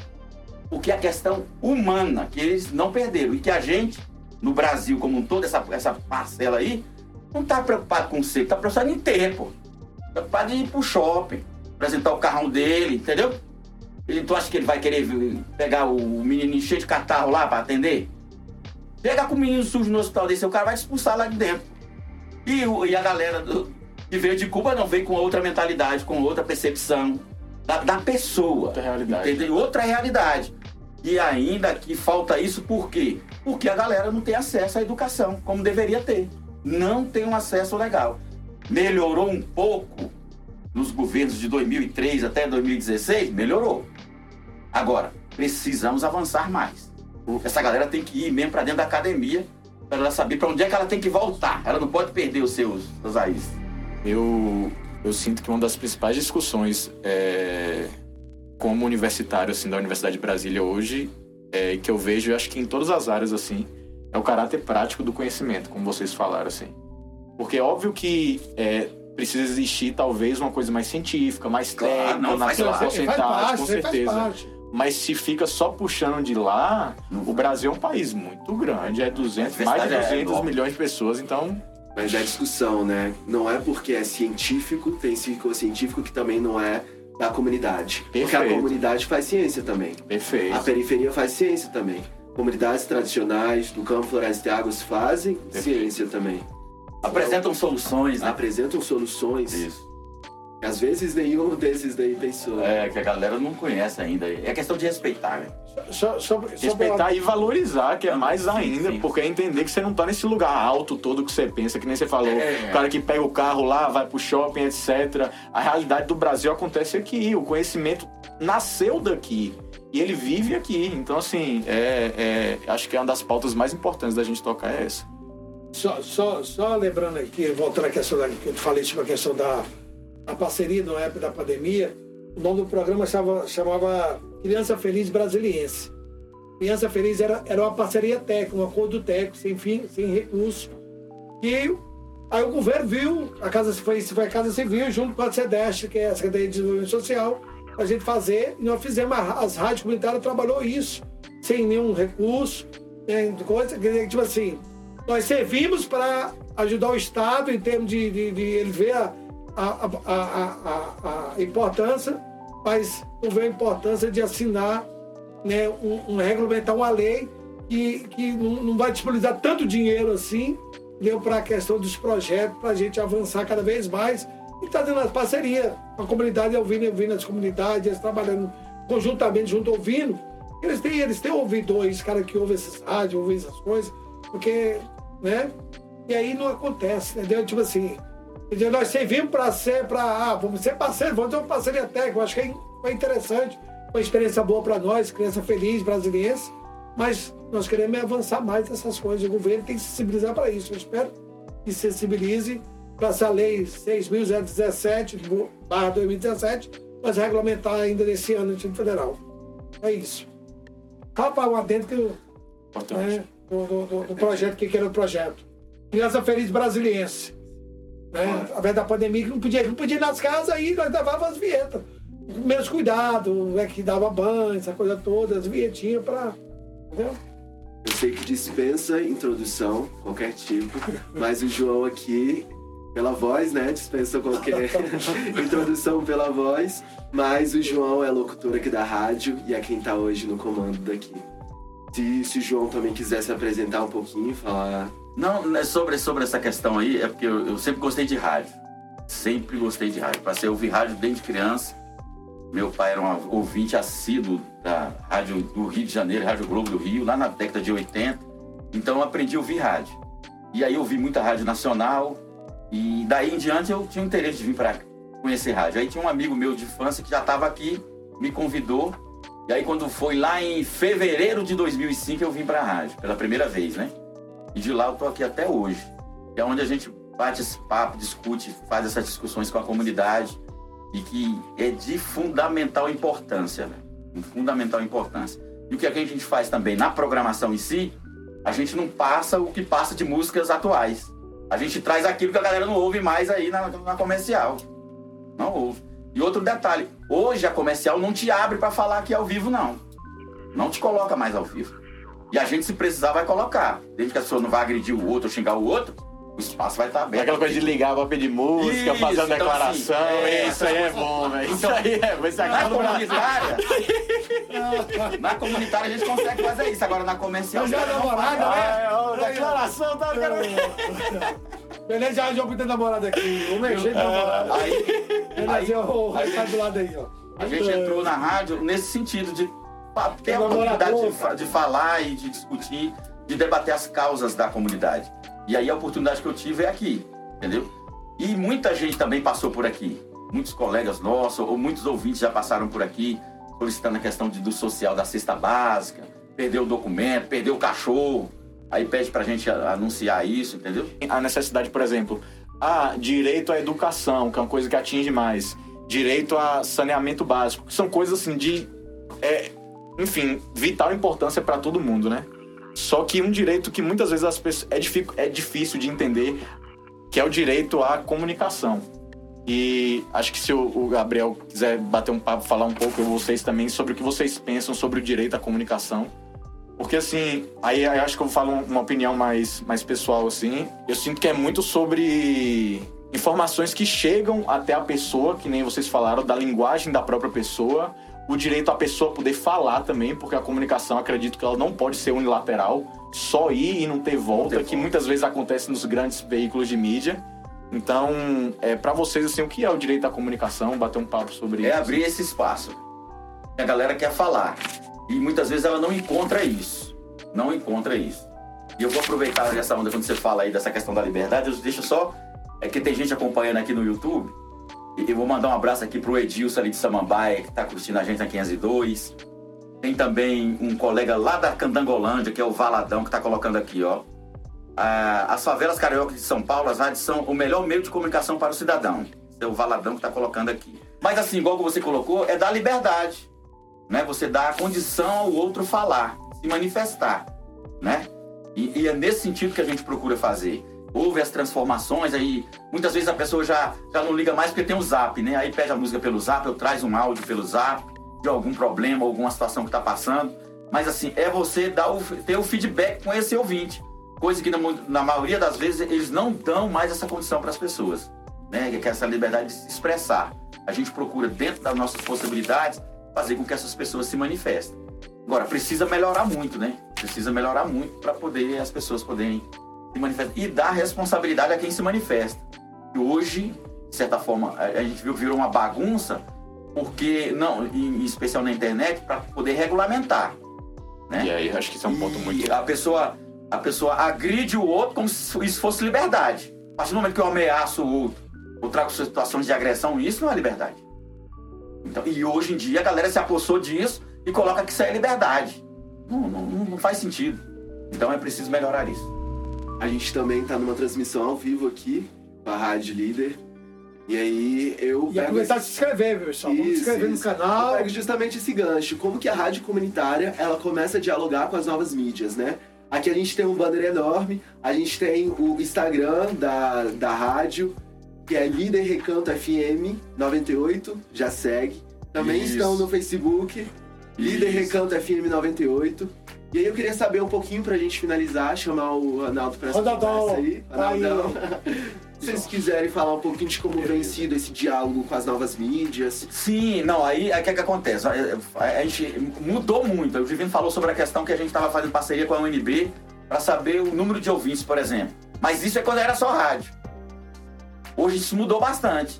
Porque a questão humana, que eles não perderam. E que a gente, no Brasil como um todo, essa, essa parcela aí, não tá preocupado com ser, tá preocupado em ter, pô. Preocupado em ir pro shopping, apresentar o carrão dele, entendeu? Ele, tu acha que ele vai querer pegar o menininho cheio de catarro lá pra atender? Pega com o menino sujo no hospital desse, o cara vai te expulsar lá de dentro. E, o- e a galera do- que veio de Cuba não veio com outra mentalidade, com outra percepção da, da pessoa. Outra realidade. Entendeu? Outra realidade. E ainda que falta isso por quê? Porque a galera não tem acesso à educação, como deveria ter. Não tem um acesso legal. Melhorou um pouco nos governos de 2003 até 2016? Melhorou. Agora, precisamos avançar mais. Essa galera tem que ir mesmo para dentro da academia para ela saber para onde é que ela tem que voltar. Ela não pode perder os seus, raízes. Eu, eu sinto que uma das principais discussões é, como universitário assim, da Universidade de Brasília hoje, é, que eu vejo, eu acho que em todas as áreas, assim, é o caráter prático do conhecimento, como vocês falaram, assim. Porque é óbvio que é, precisa existir, talvez, uma coisa mais científica, mais Claro, técnica, não, porcentagem, parte, com certeza. parte. Mas se fica só puxando de lá, o Brasil é um país muito grande, é 200, mais de verdade, é 200 enorme. milhões de pessoas, então Mas é discussão, né? Não é porque é científico, tem científico que também não é da comunidade. Porque a Perfeito. comunidade faz ciência também. perfeito. A periferia faz ciência também. Comunidades tradicionais do campo Floresta e Águas fazem ciência também. Apresentam soluções, né? Apresentam soluções. Isso. Às vezes nenhum desses daí pensou. É, que a galera não conhece ainda. É questão de respeitar, né? Só, só, só Respeitar e valorizar, que é mais Sim, ainda, sim. porque é entender que você não tá nesse lugar alto todo que você pensa, que nem você falou. É. O cara que pega o carro lá, vai pro shopping, etc. A realidade do Brasil acontece aqui. O conhecimento nasceu daqui. E ele vive aqui. Então, assim, é, é- acho que é uma das pautas mais importantes da gente tocar é essa. Só, só, só lembrando aqui, voltando à questão da, que eu falei sobre a questão da a parceria na época da pandemia, o nome do programa chamava, chamava Criança Feliz Brasiliense. Criança Feliz era, era uma parceria técnica, um acordo técnico, sem fim, sem recurso. E aí o governo viu, a Casa foi, foi a Casa Civil, junto com a SEDEST, que é a Secretaria de Desenvolvimento Social, a gente fazer, e nós fizemos, as rádios comunitárias trabalhou isso, sem nenhum recurso, né, coisa, tipo assim, nós servimos para ajudar o Estado em termos de, de, de ele ver a, a, a, a, importância, mas não vê a importância de assinar, né, um, um regulamentar uma lei que, que não, vai disponibilizar tanto dinheiro assim, deu para a questão dos projetos, para a gente avançar cada vez mais e está dando as parcerias a comunidade, ouvindo, ouvindo as comunidades, eles trabalhando conjuntamente junto, ouvindo. Eles têm, eles têm ouvidores, cara que ouve esses rádios, ouve essas coisas, porque, né? E aí não acontece, entendeu? Tipo assim, entendeu? nós servimos para ser, para, ah, vamos ser parceiros, vamos ter uma parceria técnica, eu acho que é- foi interessante, foi uma experiência boa para nós, criança feliz, brasileiros, mas nós queremos é avançar mais nessas coisas, o governo tem que sensibilizar para isso, eu espero que sensibilize para essa lei 6.017, barra 2017, mas regulamentar ainda nesse ano no Federal. É isso. Para um adendo que eu né, do, do- do- projeto, que era o projeto. Criança Feliz Brasiliense. Né? Através da pandemia, que não podia, não podia ir nas casas, aí nós levávamos as vinhetas. Menos cuidado, né, que dava banho, essa coisa toda, as vinhetinhas para. Entendeu? Eu sei que dispensa introdução, qualquer tipo, mas o João aqui, pela voz, né? Dispensa qualquer introdução pela voz, mas o João é locutor aqui da rádio e é quem tá hoje no comando daqui. Se, se o João também quiser se apresentar um pouquinho, falar. Não, né, sobre, sobre essa questão aí, é porque eu, eu sempre gostei de rádio. Sempre gostei de rádio. Passei a ouvir rádio desde criança. Meu pai era um ouvinte assíduo da rádio do Rio de Janeiro, Rádio Globo do Rio, lá na década de 80. Então eu aprendi a ouvir rádio. E aí eu ouvi muita rádio nacional. E daí em diante eu tinha interesse de vir para conhecer rádio. Aí tinha um amigo meu de infância que já estava aqui, me convidou. E aí quando foi lá em fevereiro de 2005 eu vim para a rádio, pela primeira vez, né? E de lá eu tô aqui até hoje. É onde a gente bate esse papo, discute, faz essas discussões com a comunidade e que é de fundamental importância, né? De fundamental importância. E o que, é que a gente faz também na programação em si, a gente não passa o que passa de músicas atuais. A gente traz aquilo que a galera não ouve mais aí na, na comercial. Não ouve. E outro detalhe, hoje a comercial não te abre para falar aqui ao vivo, não. Não te coloca mais ao vivo. E a gente, se precisar, vai colocar. Desde que a pessoa não vai agredir o outro ou xingar o outro, o espaço vai estar aberto. Aquela coisa de ligar pra pedir música, Isso, fazer uma então, declaração. assim, é, isso aí é bom, velho. Isso aí é. Vai ser Na aquela comunitária, na comunitária a gente consegue fazer isso. Agora na comercial. Já não namorada, faz. né? É, ó, declaração, tá? Quero... Beleza, já já tem namorada aqui. O meu jeito de namorada. Aí, Beleza, o aí- Ricardo do lado aí, ó. a gente entrou na rádio nesse sentido de ter a oportunidade de, de falar e de discutir, de debater as causas da comunidade. E aí a oportunidade que eu tive é aqui, entendeu? E muita gente também passou por aqui. Muitos colegas nossos, ou muitos ouvintes já passaram por aqui, solicitando a questão de, do social da cesta básica, perdeu o documento, perdeu o cachorro. Aí pede pra gente a- anunciar isso, entendeu? A necessidade, por exemplo, ah, direito à educação, que é uma coisa que atinge mais. Direito a saneamento básico, que são coisas assim de. é, enfim, vital importância para todo mundo, né? Só que um direito que muitas vezes as pessoas, é, difí- é difícil de entender, que é o direito à comunicação. E acho que se o, Gabriel quiser bater um papo, falar um pouco, vocês também, sobre o que vocês pensam sobre o direito à comunicação. Porque assim, aí eu acho que eu falo uma opinião mais, mais pessoal, assim. Eu sinto que é muito sobre informações que chegam até a pessoa, que nem vocês falaram, da linguagem da própria pessoa, o direito à pessoa poder falar também, porque a comunicação, acredito que ela não pode ser unilateral, só ir e não ter volta, ter que volta. muitas vezes acontece nos grandes veículos de mídia. Então, é, para vocês, assim, o que é o direito à comunicação? Bater um papo sobre É isso. abrir esse espaço. A galera quer falar. E muitas vezes ela não encontra isso. Não encontra isso. E eu vou aproveitar essa onda quando você fala aí dessa questão da liberdade. Eu deixo só. É que tem gente acompanhando aqui no YouTube. Eu vou mandar um abraço aqui pro Edilson ali de Samambaia, que tá curtindo a gente na 502. Tem também um colega lá da Candangolândia, que é o Valadão, que tá colocando aqui, ó. Ah, as favelas cariocas de São Paulo, as rádios são o melhor meio de comunicação para o cidadão. É o Valadão que está colocando aqui. Mas assim, igual que você colocou, é dar liberdade. Né? Você dá a condição ao outro falar, se manifestar. Né? E, e é nesse sentido que a gente procura fazer. Houve as transformações, aí muitas vezes a pessoa já, já não liga mais porque tem o zap, né? Aí pede a música pelo zap, eu traz um áudio pelo zap, de algum problema, alguma situação que está passando. Mas assim, é você dar o, ter o feedback com esse ouvinte. Coisa que na, na maioria das vezes eles não dão mais essa condição para as pessoas. Né? Que é essa liberdade de se expressar. A gente procura, dentro das nossas possibilidades, fazer com que essas pessoas se manifestem. Agora, precisa melhorar muito, né? Precisa melhorar muito para poder as pessoas poderem se manifestar. E dar responsabilidade a quem se manifesta. E hoje, de certa forma, a gente viu virou uma bagunça, porque, não, em especial na internet, para poder regulamentar. Né? E aí, acho que isso é um ponto E muito. A pessoa, a pessoa agride o outro como se isso fosse liberdade. A partir do momento que eu ameaço o outro, ou trago situações de agressão, isso não é liberdade. Então, e hoje em dia a galera se apossou disso e coloca que isso é liberdade. Não, não, não faz sentido. Então é preciso melhorar isso. A gente também tá numa transmissão ao vivo aqui, com a Rádio Líder. E aí eu E pego aproveitar de esse- se inscrever, pessoal? Vamos se inscrever isso. no canal. Eu pego justamente esse gancho. Como que a rádio comunitária ela começa a dialogar com as novas mídias, né? Aqui a gente tem um banner enorme, a gente tem o Instagram da, da rádio, que é Líder Recanto FM 98, já segue. Também Isso. estão no Facebook, Líder Isso. Recanto FM 98. E aí eu queria saber um pouquinho pra gente finalizar, chamar o Ronaldo pra essa Ronaldão, conversa aí. tá aí, Ronaldão. Se vocês quiserem falar um pouquinho de como vem sido esse diálogo com as novas mídias. Sim, não, aí o que, é que acontece? A, a- a gente mudou muito. O Divino falou sobre a questão que a gente estava fazendo parceria com a UNB para saber o número de ouvintes, por exemplo. Mas isso é quando era só rádio. Hoje isso mudou bastante.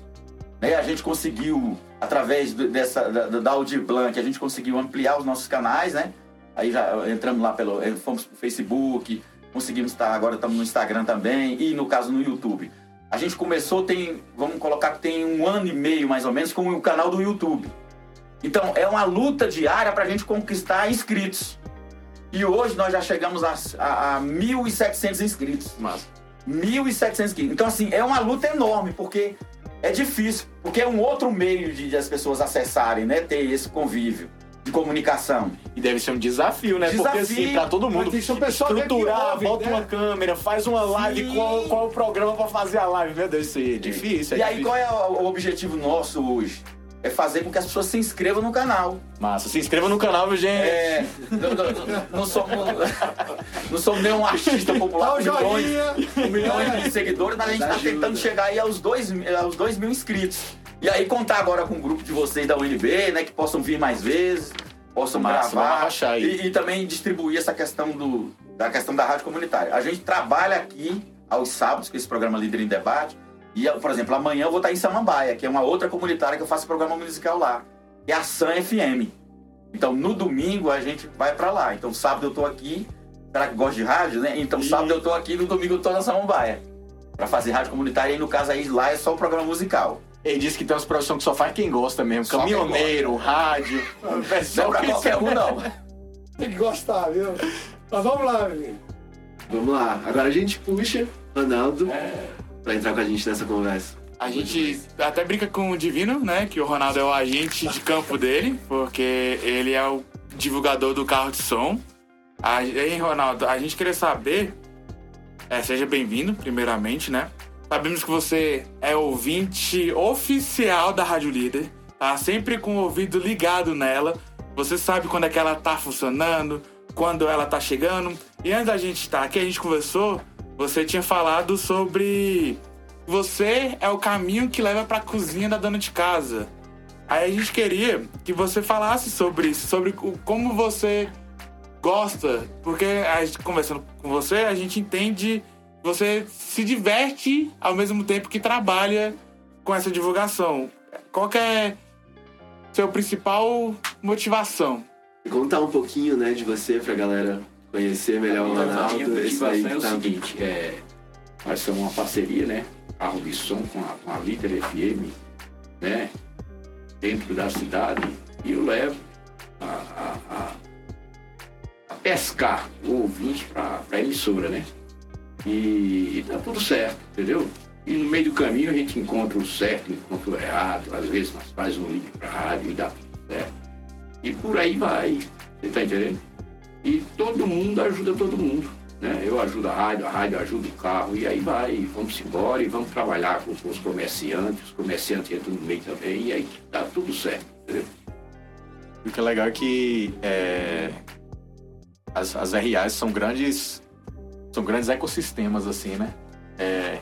Né? A gente conseguiu, através dessa, da, da Audi Blanc, a gente conseguiu ampliar os nossos canais, né? Aí já entramos lá pelo. eh, Fomos pro Facebook, conseguimos estar, agora estamos no Instagram também, e no caso no YouTube. A gente começou, tem, vamos colocar que tem um ano e meio mais ou menos, com o canal do YouTube. Então é uma luta diária para a gente conquistar inscritos. E hoje nós já chegamos a, a, a 1.700 inscritos. Massa. 1.700 inscritos. Então, assim, é uma luta enorme, porque é difícil. Porque é um outro meio de, de as pessoas acessarem, né? Ter esse convívio de comunicação. E deve ser um desafio, né? Porque Desafio. assim, pra todo mundo que estruturar, ouve, bota né? uma câmera, faz uma live, Sim. qual, qual o programa pra fazer a live? Meu Deus, isso aí é difícil. É e aí, difícil. qual é o objetivo nosso hoje? É fazer com que as pessoas se inscrevam no canal. Massa, se inscreva no canal, viu, gente? É, não, não- não- não somos, não somos nenhum artista popular Dá com milhões, de seguidores, mas a gente ajuda. tentando chegar aí aos dois, mil- aos dois mil inscritos. E aí contar agora com o grupo de vocês da UNB, né, que possam vir mais vezes, possam Massa, gravar aí. e, e também distribuir essa questão do, da questão da rádio comunitária. A gente trabalha aqui aos sábados com esse programa Líder em Debate. E, por exemplo, amanhã eu vou estar em Samambaia, que é uma outra comunitária que eu faço programa musical lá, é a Sam FM. Então, no domingo a gente vai pra lá. Então, sábado eu tô aqui. Será que gosta de rádio, né? Então, E- sábado eu tô aqui, no domingo eu tô na Samambaia. Pra fazer rádio comunitária. E no caso aí, lá é só o programa musical. Ele disse que tem umas profissões que só faz quem gosta mesmo. Só Caminhoneiro, rádio. Não é Pessoal pra que- qualquer um, não. Tem que gostar, viu? Mas vamos lá, meu amigo. Vamos lá. Agora a gente puxa Ronaldo pra entrar com a gente nessa conversa. A gente até brinca com o Divino, né? Que o Ronaldo é o agente de campo dele, porque ele é o divulgador do carro de som. A, hein, Ronaldo, a gente queria saber. é, seja bem-vindo, primeiramente, né? Sabemos que você é ouvinte oficial da Rádio Líder, tá? Sempre com o ouvido ligado nela. Você sabe quando é que ela tá funcionando, quando ela tá chegando. E antes da gente estar aqui, a gente conversou, você tinha falado sobre você é o caminho que leva pra cozinha da dona de casa. Aí a gente queria que você falasse sobre isso, sobre como você gosta, porque a gente, conversando com você, a gente entende você se diverte ao mesmo tempo que trabalha com essa divulgação. Qual que é seu principal motivação? Contar um pouquinho, né, de você pra galera conhecer melhor o A Ronaldo. Esse motivação é o tá- seguinte, é, nós somos uma parceria, né? De som com a, com a Líder FM, né? Dentro da cidade. E eu levo a, a- a- a pescar o ouvinte pra, pra emissora, né? E, tá tudo certo, entendeu? E no meio do caminho a gente encontra o certo, encontra o errado. Às vezes nós faz um link pra rádio e dá tudo certo. E por aí vai. Você tá entendendo? E todo mundo ajuda todo mundo. Né? Eu ajudo a rádio, a rádio ajuda o carro, e aí vai, vamos embora e vamos trabalhar com, os comerciantes, os comerciantes entram no meio também, e aí tá tudo certo, entendeu? O que é legal é que é, as, as RAs são grandes são grandes ecossistemas assim, né? É,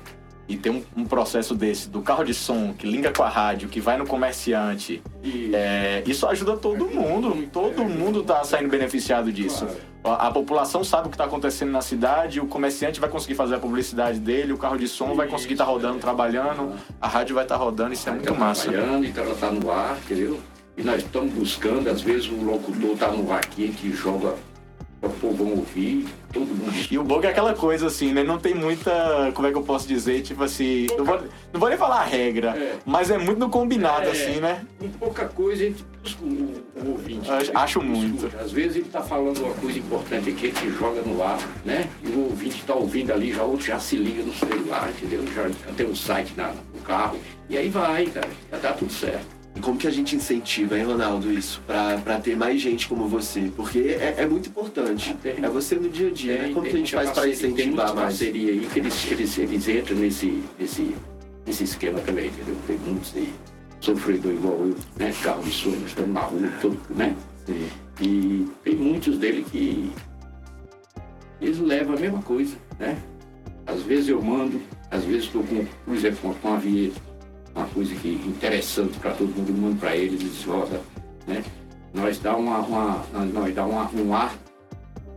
e tem um, um processo desse do carro de som que liga com a rádio, que vai no comerciante. E é, isso ajuda todo mundo. Todo mundo tá saindo beneficiado disso. A, a população sabe o que está acontecendo na cidade, o comerciante vai conseguir fazer a publicidade dele, o carro de som vai conseguir estar rodando, trabalhando, a rádio vai estar rodando, isso é muito tá massa. trabalhando, então ela tá no ar, entendeu? E nós estamos buscando, às vezes o locutor tá no ar aqui, que joga para o povo ouvir, todo mundo E o bug é aquela coisa assim, né? Não tem muita. Como é que eu posso dizer? Tipo assim. Não vou, não vou nem falar a regra, É. mas é muito no combinado, É. assim, né? Com pouca coisa, busca o, o ouvinte. Acho- acho muito. Às vezes ele está falando uma coisa importante aqui, a gente joga no ar, né? E o ouvinte está ouvindo ali, já, outro já se liga no celular, entendeu? Já, já tem um site na, no carro. E aí vai, cara. Já dá tudo certo. E como que a gente incentiva, hein, Ronaldo, isso? Pra, pra ter mais gente como você? Porque é, é muito importante. Tem. É você no dia a dia, né? Tem- Como que a tem gente faz para Tem incentivar muita mais? parceria aí que eles, eles, eles entram nesse, nesse, nesse esquema também, entendeu? Tem muitos aí, sofredor igual eu, né? Carro de na rua, todo, né? E tem muitos dele que eles levam a mesma coisa, né? Às vezes eu mando, às vezes estou com, por exemplo, com, com a vinheta, uma coisa que interessante para todo mundo, eu mando para eles, eles rodam, né? Nós dá uma, uma nós, dá uma, um ar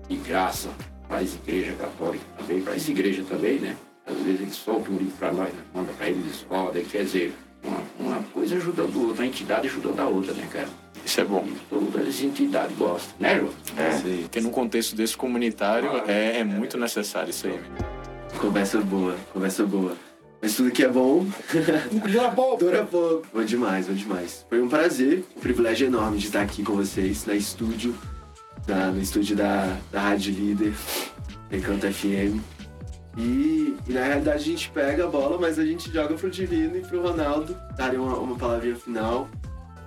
de graça para as igrejas católicas também, para as igrejas também, né? Às vezes eles soltam um livro para nós, né? manda para eles, eles rodam, quer dizer, uma, uma coisa ajudando a outra, a entidade ajudando a outra, né, cara? Isso é bom. E todas as entidades gostam, né, João? É. Porque num contexto desse comunitário é, é muito necessário isso aí. Conversa boa, conversa boa. Mas tudo que é bom Dura pouco. dura pouco. Vou demais, vou demais. Foi um prazer, um privilégio enorme de estar aqui com vocês na estúdio, na- no estúdio da, da Rádio Líder, Recanto FM. E, e na realidade a gente pega a bola, mas a gente joga pro Divino e pro Ronaldo darem uma, uma palavrinha final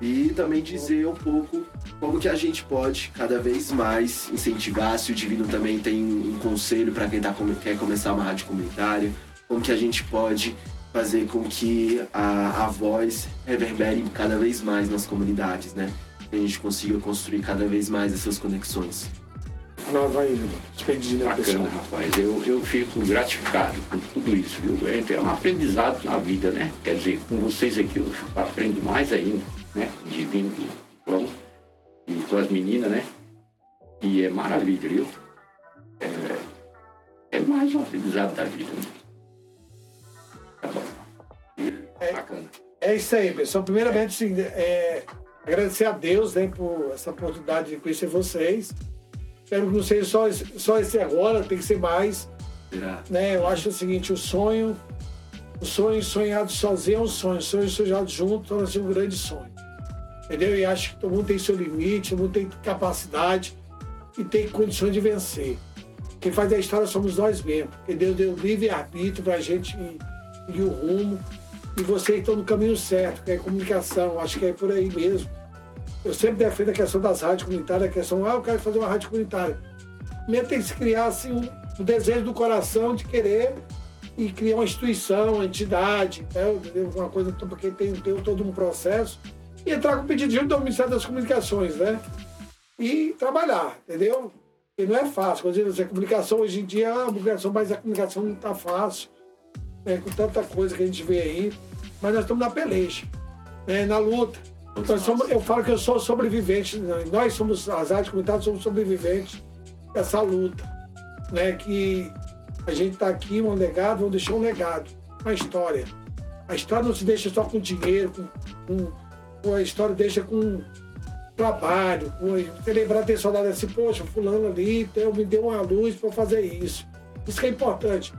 e também dizer um pouco como que a gente pode cada vez mais incentivar, se o Divino também tem um conselho para quem tá, quer começar uma rádio comunitária, como que a gente pode fazer com que a, a voz reverbere cada vez mais nas comunidades, né? Que a gente consiga construir cada vez mais essas conexões. Nós vai despedir da pessoa. Bacana, rapaz. Eu, eu fico gratificado com tudo isso, viu? É é um aprendizado na vida, né? Quer dizer, com vocês aqui eu aprendo mais ainda, né? Divino e João e com as meninas, né? E é maravilha, viu? É, é mais um aprendizado da vida, né? É. Bacana. É isso aí, pessoal. Primeiramente, assim, é, agradecer a Deus né, por essa oportunidade de conhecer vocês. Espero que não seja só, esse- só esse agora, tem que ser mais. Né? Eu acho o seguinte, o sonho, o sonho sonhado sozinho é um sonho, o sonho sonhado junto torna-se um grande sonho. Entendeu? E acho que todo mundo tem seu limite, todo mundo tem capacidade e tem condições de vencer. Quem faz a história somos nós mesmos. Porque Deus deu livre-arbítrio para a gente seguir o rumo. E vocês estão no caminho certo, que é comunicação. Acho que é por aí mesmo. Eu sempre defendo a questão das rádios comunitárias, a questão, ah, eu quero fazer uma rádio comunitária. Primeiro tem que se criar assim, um, desejo do coração de querer e criar uma instituição, uma entidade, né, uma coisa, porque tem, tem todo um processo. E entrar com pedido de ajuda do Ministério das Comunicações, né? E trabalhar, entendeu? Porque não é fácil. Quando você a comunicação hoje em dia, a comunicação, mas a comunicação não está fácil, né? com tanta coisa que a gente vê aí. Mas nós estamos na peleja, né? na luta. Somos- eu falo que eu sou sobrevivente, né? nós somos, as áreas comunitárias somos sobreviventes dessa luta, né? Que A gente está aqui, um legado, vamos deixar um legado, uma história. A história não se deixa só com dinheiro, com, com, a história deixa com trabalho, com lembrar ter saudade assim, poxa, fulano ali então, me deu uma luz para fazer isso. Isso que é importante.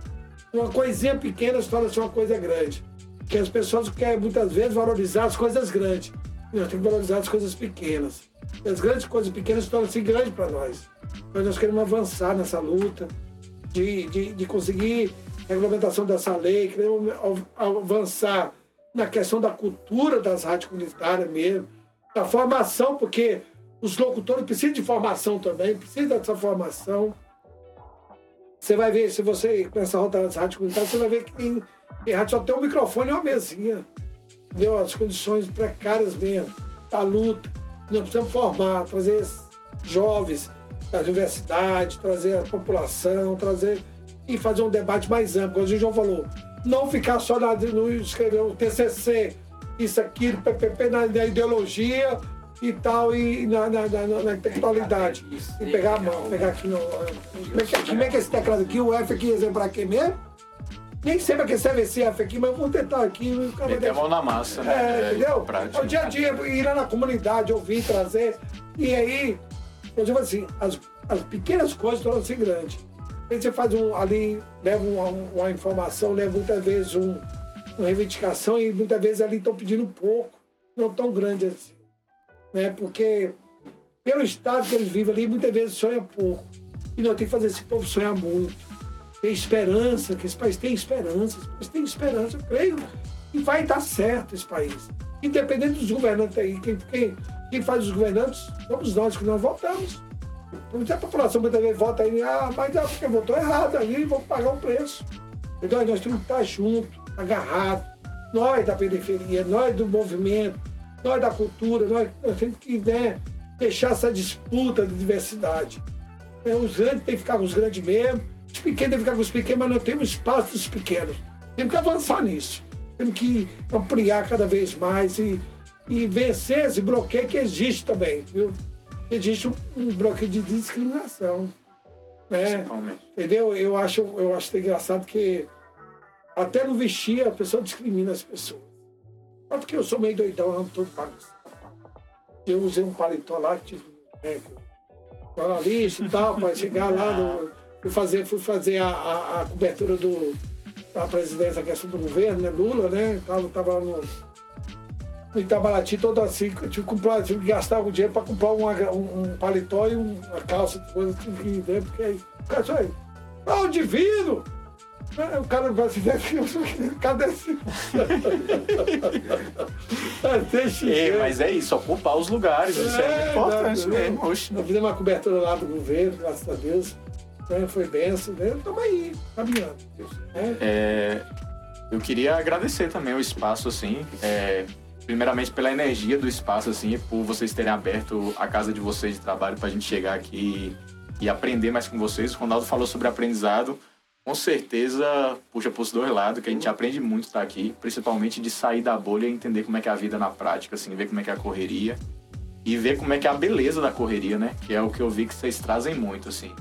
Uma coisinha pequena se torna uma coisa grande. Que as pessoas querem muitas vezes valorizar as coisas grandes. Nós temos que valorizar as coisas pequenas. E as grandes coisas pequenas se tornam-se grandes para nós. Mas nós queremos avançar nessa luta de, de, de conseguir a regulamentação dessa lei, queremos avançar na questão da cultura das rádios comunitárias mesmo, da formação, porque os locutores precisam de formação também, precisam dessa formação. Você vai ver, se você começar a rodar as rádios comunitárias, você vai ver que em, em rádio só tem um microfone e uma mesinha. Entendeu? As condições precárias mesmo, da luta. Nós precisamos formar, trazer jovens da universidade, trazer a população, trazer e fazer um debate mais amplo. Como o João falou, não ficar só na, no escrever o TCC, isso, aquilo, PPP, na, na ideologia e tal, e na, na, na, na intelectualidade. E pegar a mão, pegar aqui no. Como é que, como é, que é esse teclado aqui? O F aqui, exemplo, aqui mesmo? Nem sempre que serve esse F aqui, mas vou tentar aqui. Meter a mão na massa, né? É, é entendeu? É o dia a dia, ir lá na comunidade, ouvir, trazer. E aí, eu digo assim, as, as pequenas coisas tornam-se grandes. Aí você faz um ali, leva uma, uma informação, leva muitas vezes um, uma reivindicação e muitas vezes ali estão pedindo pouco, não tão grande assim. Né? Porque pelo estado que eles vivem ali, muitas vezes sonha pouco. E nós temos que fazer esse povo sonhar muito. Ter esperança, que esse país tem esperança, esse país tem esperança, eu creio. E vai dar certo esse país. Independente dos governantes aí, quem, quem, quem faz os governantes somos nós que nós votamos. Então a população muitas vezes vota aí, ah, mas é porque votou errado ali, vou pagar o preço. Então nós temos que estar juntos agarrado, nós da periferia, nós do movimento, nós da cultura, nós, nós temos que né, deixar essa disputa de diversidade. É, os grandes têm que ficar com os grandes mesmo, os pequenos têm que ficar com os pequenos, mas não temos espaço dos pequenos. Temos que avançar nisso. Temos que ampliar cada vez mais e, e vencer esse bloqueio que existe também. Viu? Existe um, um bloqueio de discriminação. Né? Entendeu? Eu acho, eu acho engraçado que até no vestir, a pessoa discrimina as pessoas. Só porque eu sou meio doidão, eu não estou bagunçado. Eu usei um paletó lá, que tive é, jornalista e tal, para chegar lá, no, fui fazer, fui fazer a, a, a cobertura do, da presidência, a questão do governo, né, Lula, né? Tava, tava no, no Itabaraty todo assim, tive que, comprar, tive que gastar algum dinheiro para comprar uma, um, um, paletó e uma calça, coisa, que ir dentro, porque aí, cara, aí, ah, o divino! É, o cara vai se cadê esse? é, mas é isso, ocupar os lugares, isso é, é importante mesmo. Nós fizemos uma cobertura lá do governo, graças a Deus. Né? Foi benção, né? Estamos aí, caminhando. Né? É, eu queria agradecer também o espaço, assim. É, primeiramente pela energia do espaço, assim, por vocês terem aberto a casa de vocês de trabalho para a gente chegar aqui e aprender mais com vocês. O Ronaldo falou sobre aprendizado com certeza puxa para os dois lados, que a gente aprende muito estar aqui, principalmente de sair da bolha e entender como é que é a vida na prática, assim, ver como é que é a correria e ver como é que é a beleza da correria, né? Que é o que eu vi que vocês trazem muito, assim.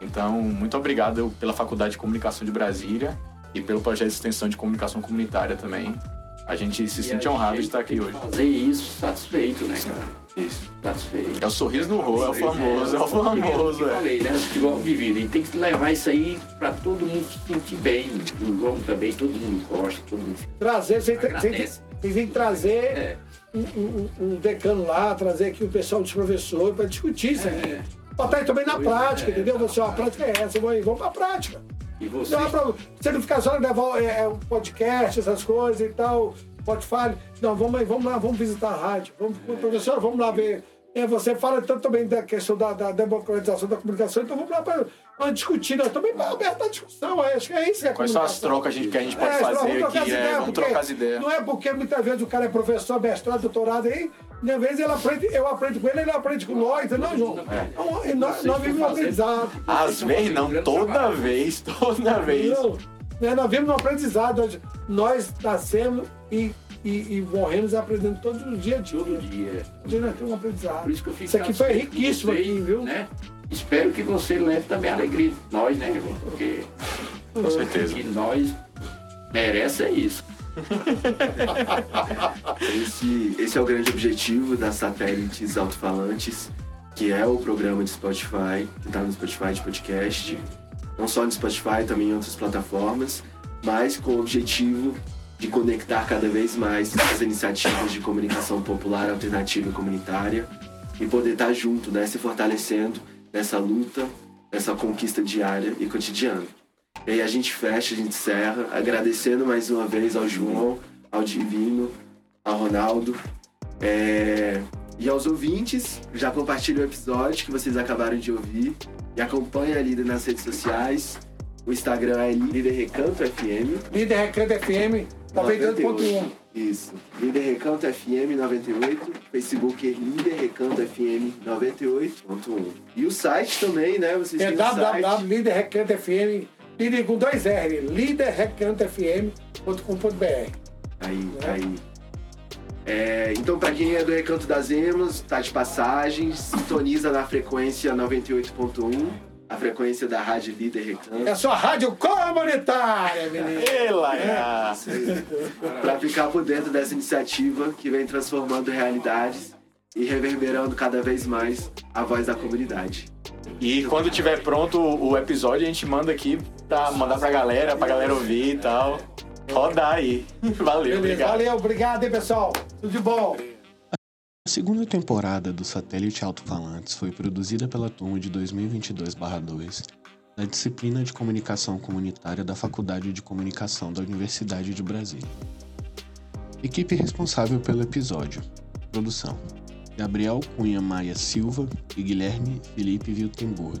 Então, muito obrigado pela Faculdade de Comunicação de Brasília e pelo projeto de extensão de comunicação comunitária também. A gente se e sente honrado de estar aqui hoje. Fazer isso satisfeito, né, cara? Isso, satisfeito. É o sorriso no rosto, é o famoso, é, é o famoso. Eu falei, né? Futebol de vida. E tem que levar isso aí pra todo mundo se sentir bem. O jogo também, todo mundo gosta, todo mundo. Trazer, você tem, que trazer é. um, um, um, decano lá, trazer aqui o pessoal dos professores pra discutir isso aí. É. Botar aí também na pois prática, é, entendeu? Você, a prática é essa, vamos pra prática. E você? Não, pra, você não ficar só levar é, é, podcast, essas coisas e tal Spotify. Não, vamos, vamos lá, vamos visitar a rádio. Vamos, é. Professor, vamos lá ver. É, você fala tanto também da questão da, da democratização da comunicação, então vamos lá para discutir. Nós também aberto a discussão. Acho que é isso que é Quais são as trocas que a gente pode é, fazer aqui? É, vamos trocar as ideias. Não é porque muitas vezes o cara é professor, mestrado, doutorado aí, às vezes ele aprende, eu aprendo com ele, ele aprende com nós, não, João? É. Então, nós, nós vivemos aprendizado. Às vezes não, toda vez, toda vez. Não, né, nós vivemos um aprendizado. Nós nascemos e e, e morremos aprendendo todos os dias. Todo dia. Todo dia nós temos um aprendizado. Por isso que eu fico Isso aqui foi riquíssimo, aqui, viu? Né? Espero que você leve também a alegria de nós, né, irmão? Porque Com certeza. E nós merece é isso. Esse, esse é o grande objetivo das satélites alto-falantes, que é o programa de Spotify, que está no Spotify de podcast, não só no Spotify, também em outras plataformas, mas com o objetivo de conectar cada vez mais as iniciativas de comunicação popular, alternativa e comunitária e poder estar junto, né, se fortalecendo nessa luta, nessa conquista diária e cotidiana. E aí a gente fecha, a gente encerra, agradecendo mais uma vez ao João, ao Divino, ao Ronaldo é, e aos ouvintes. Já compartilhe o episódio que vocês acabaram de ouvir e acompanhe a Líder nas redes sociais. O Instagram é Líder Recanto FM. Líder Recanto FM 98.1. Isso. Líder Recanto FM 98. Facebook é Líder Recanto FM 98.1. E o site também, né? Vocês É têm o site. www.líderrecanto FM, líder com dois R, líderrecantofm.com.br. Aí, aí. É, então, pra quem é do Recanto das Emas, tá de passagem, sintoniza na frequência 98.1, a frequência da Rádio Líder Recanto. É a sua rádio comunitária, menino. Ela, É. para ficar por dentro dessa iniciativa que vem transformando realidades e reverberando cada vez mais a voz da comunidade. E quando tiver pronto o episódio, a gente manda aqui pra mandar pra galera, pra galera ouvir e tal. Rodar aí. Valeu, Beleza, obrigado. valeu, obrigado, hein, pessoal. Tudo de bom. A segunda temporada do Satélite Alto-Falantes foi produzida pela turma de 2022-2 da disciplina de Comunicação Comunitária da Faculdade de Comunicação da Universidade de Brasília. Equipe responsável pelo episódio. Produção: Gabriel Cunha Maia Silva e Guilherme Felipe Wiltenburg.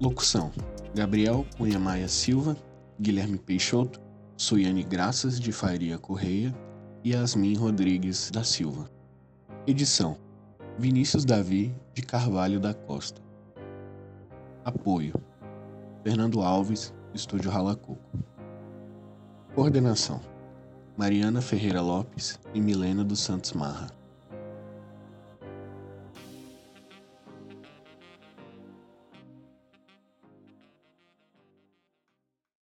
Locução: Gabriel Cunha Maia Silva, Guilherme Peixoto, Suiane Graças de Faria Correia e Yasmin Rodrigues da Silva. Edição: Vinícius Davi de Carvalho da Costa. Apoio: Fernando Alves, Estúdio Ralacoco. Coordenação: Mariana Ferreira Lopes e Milena dos Santos Marra.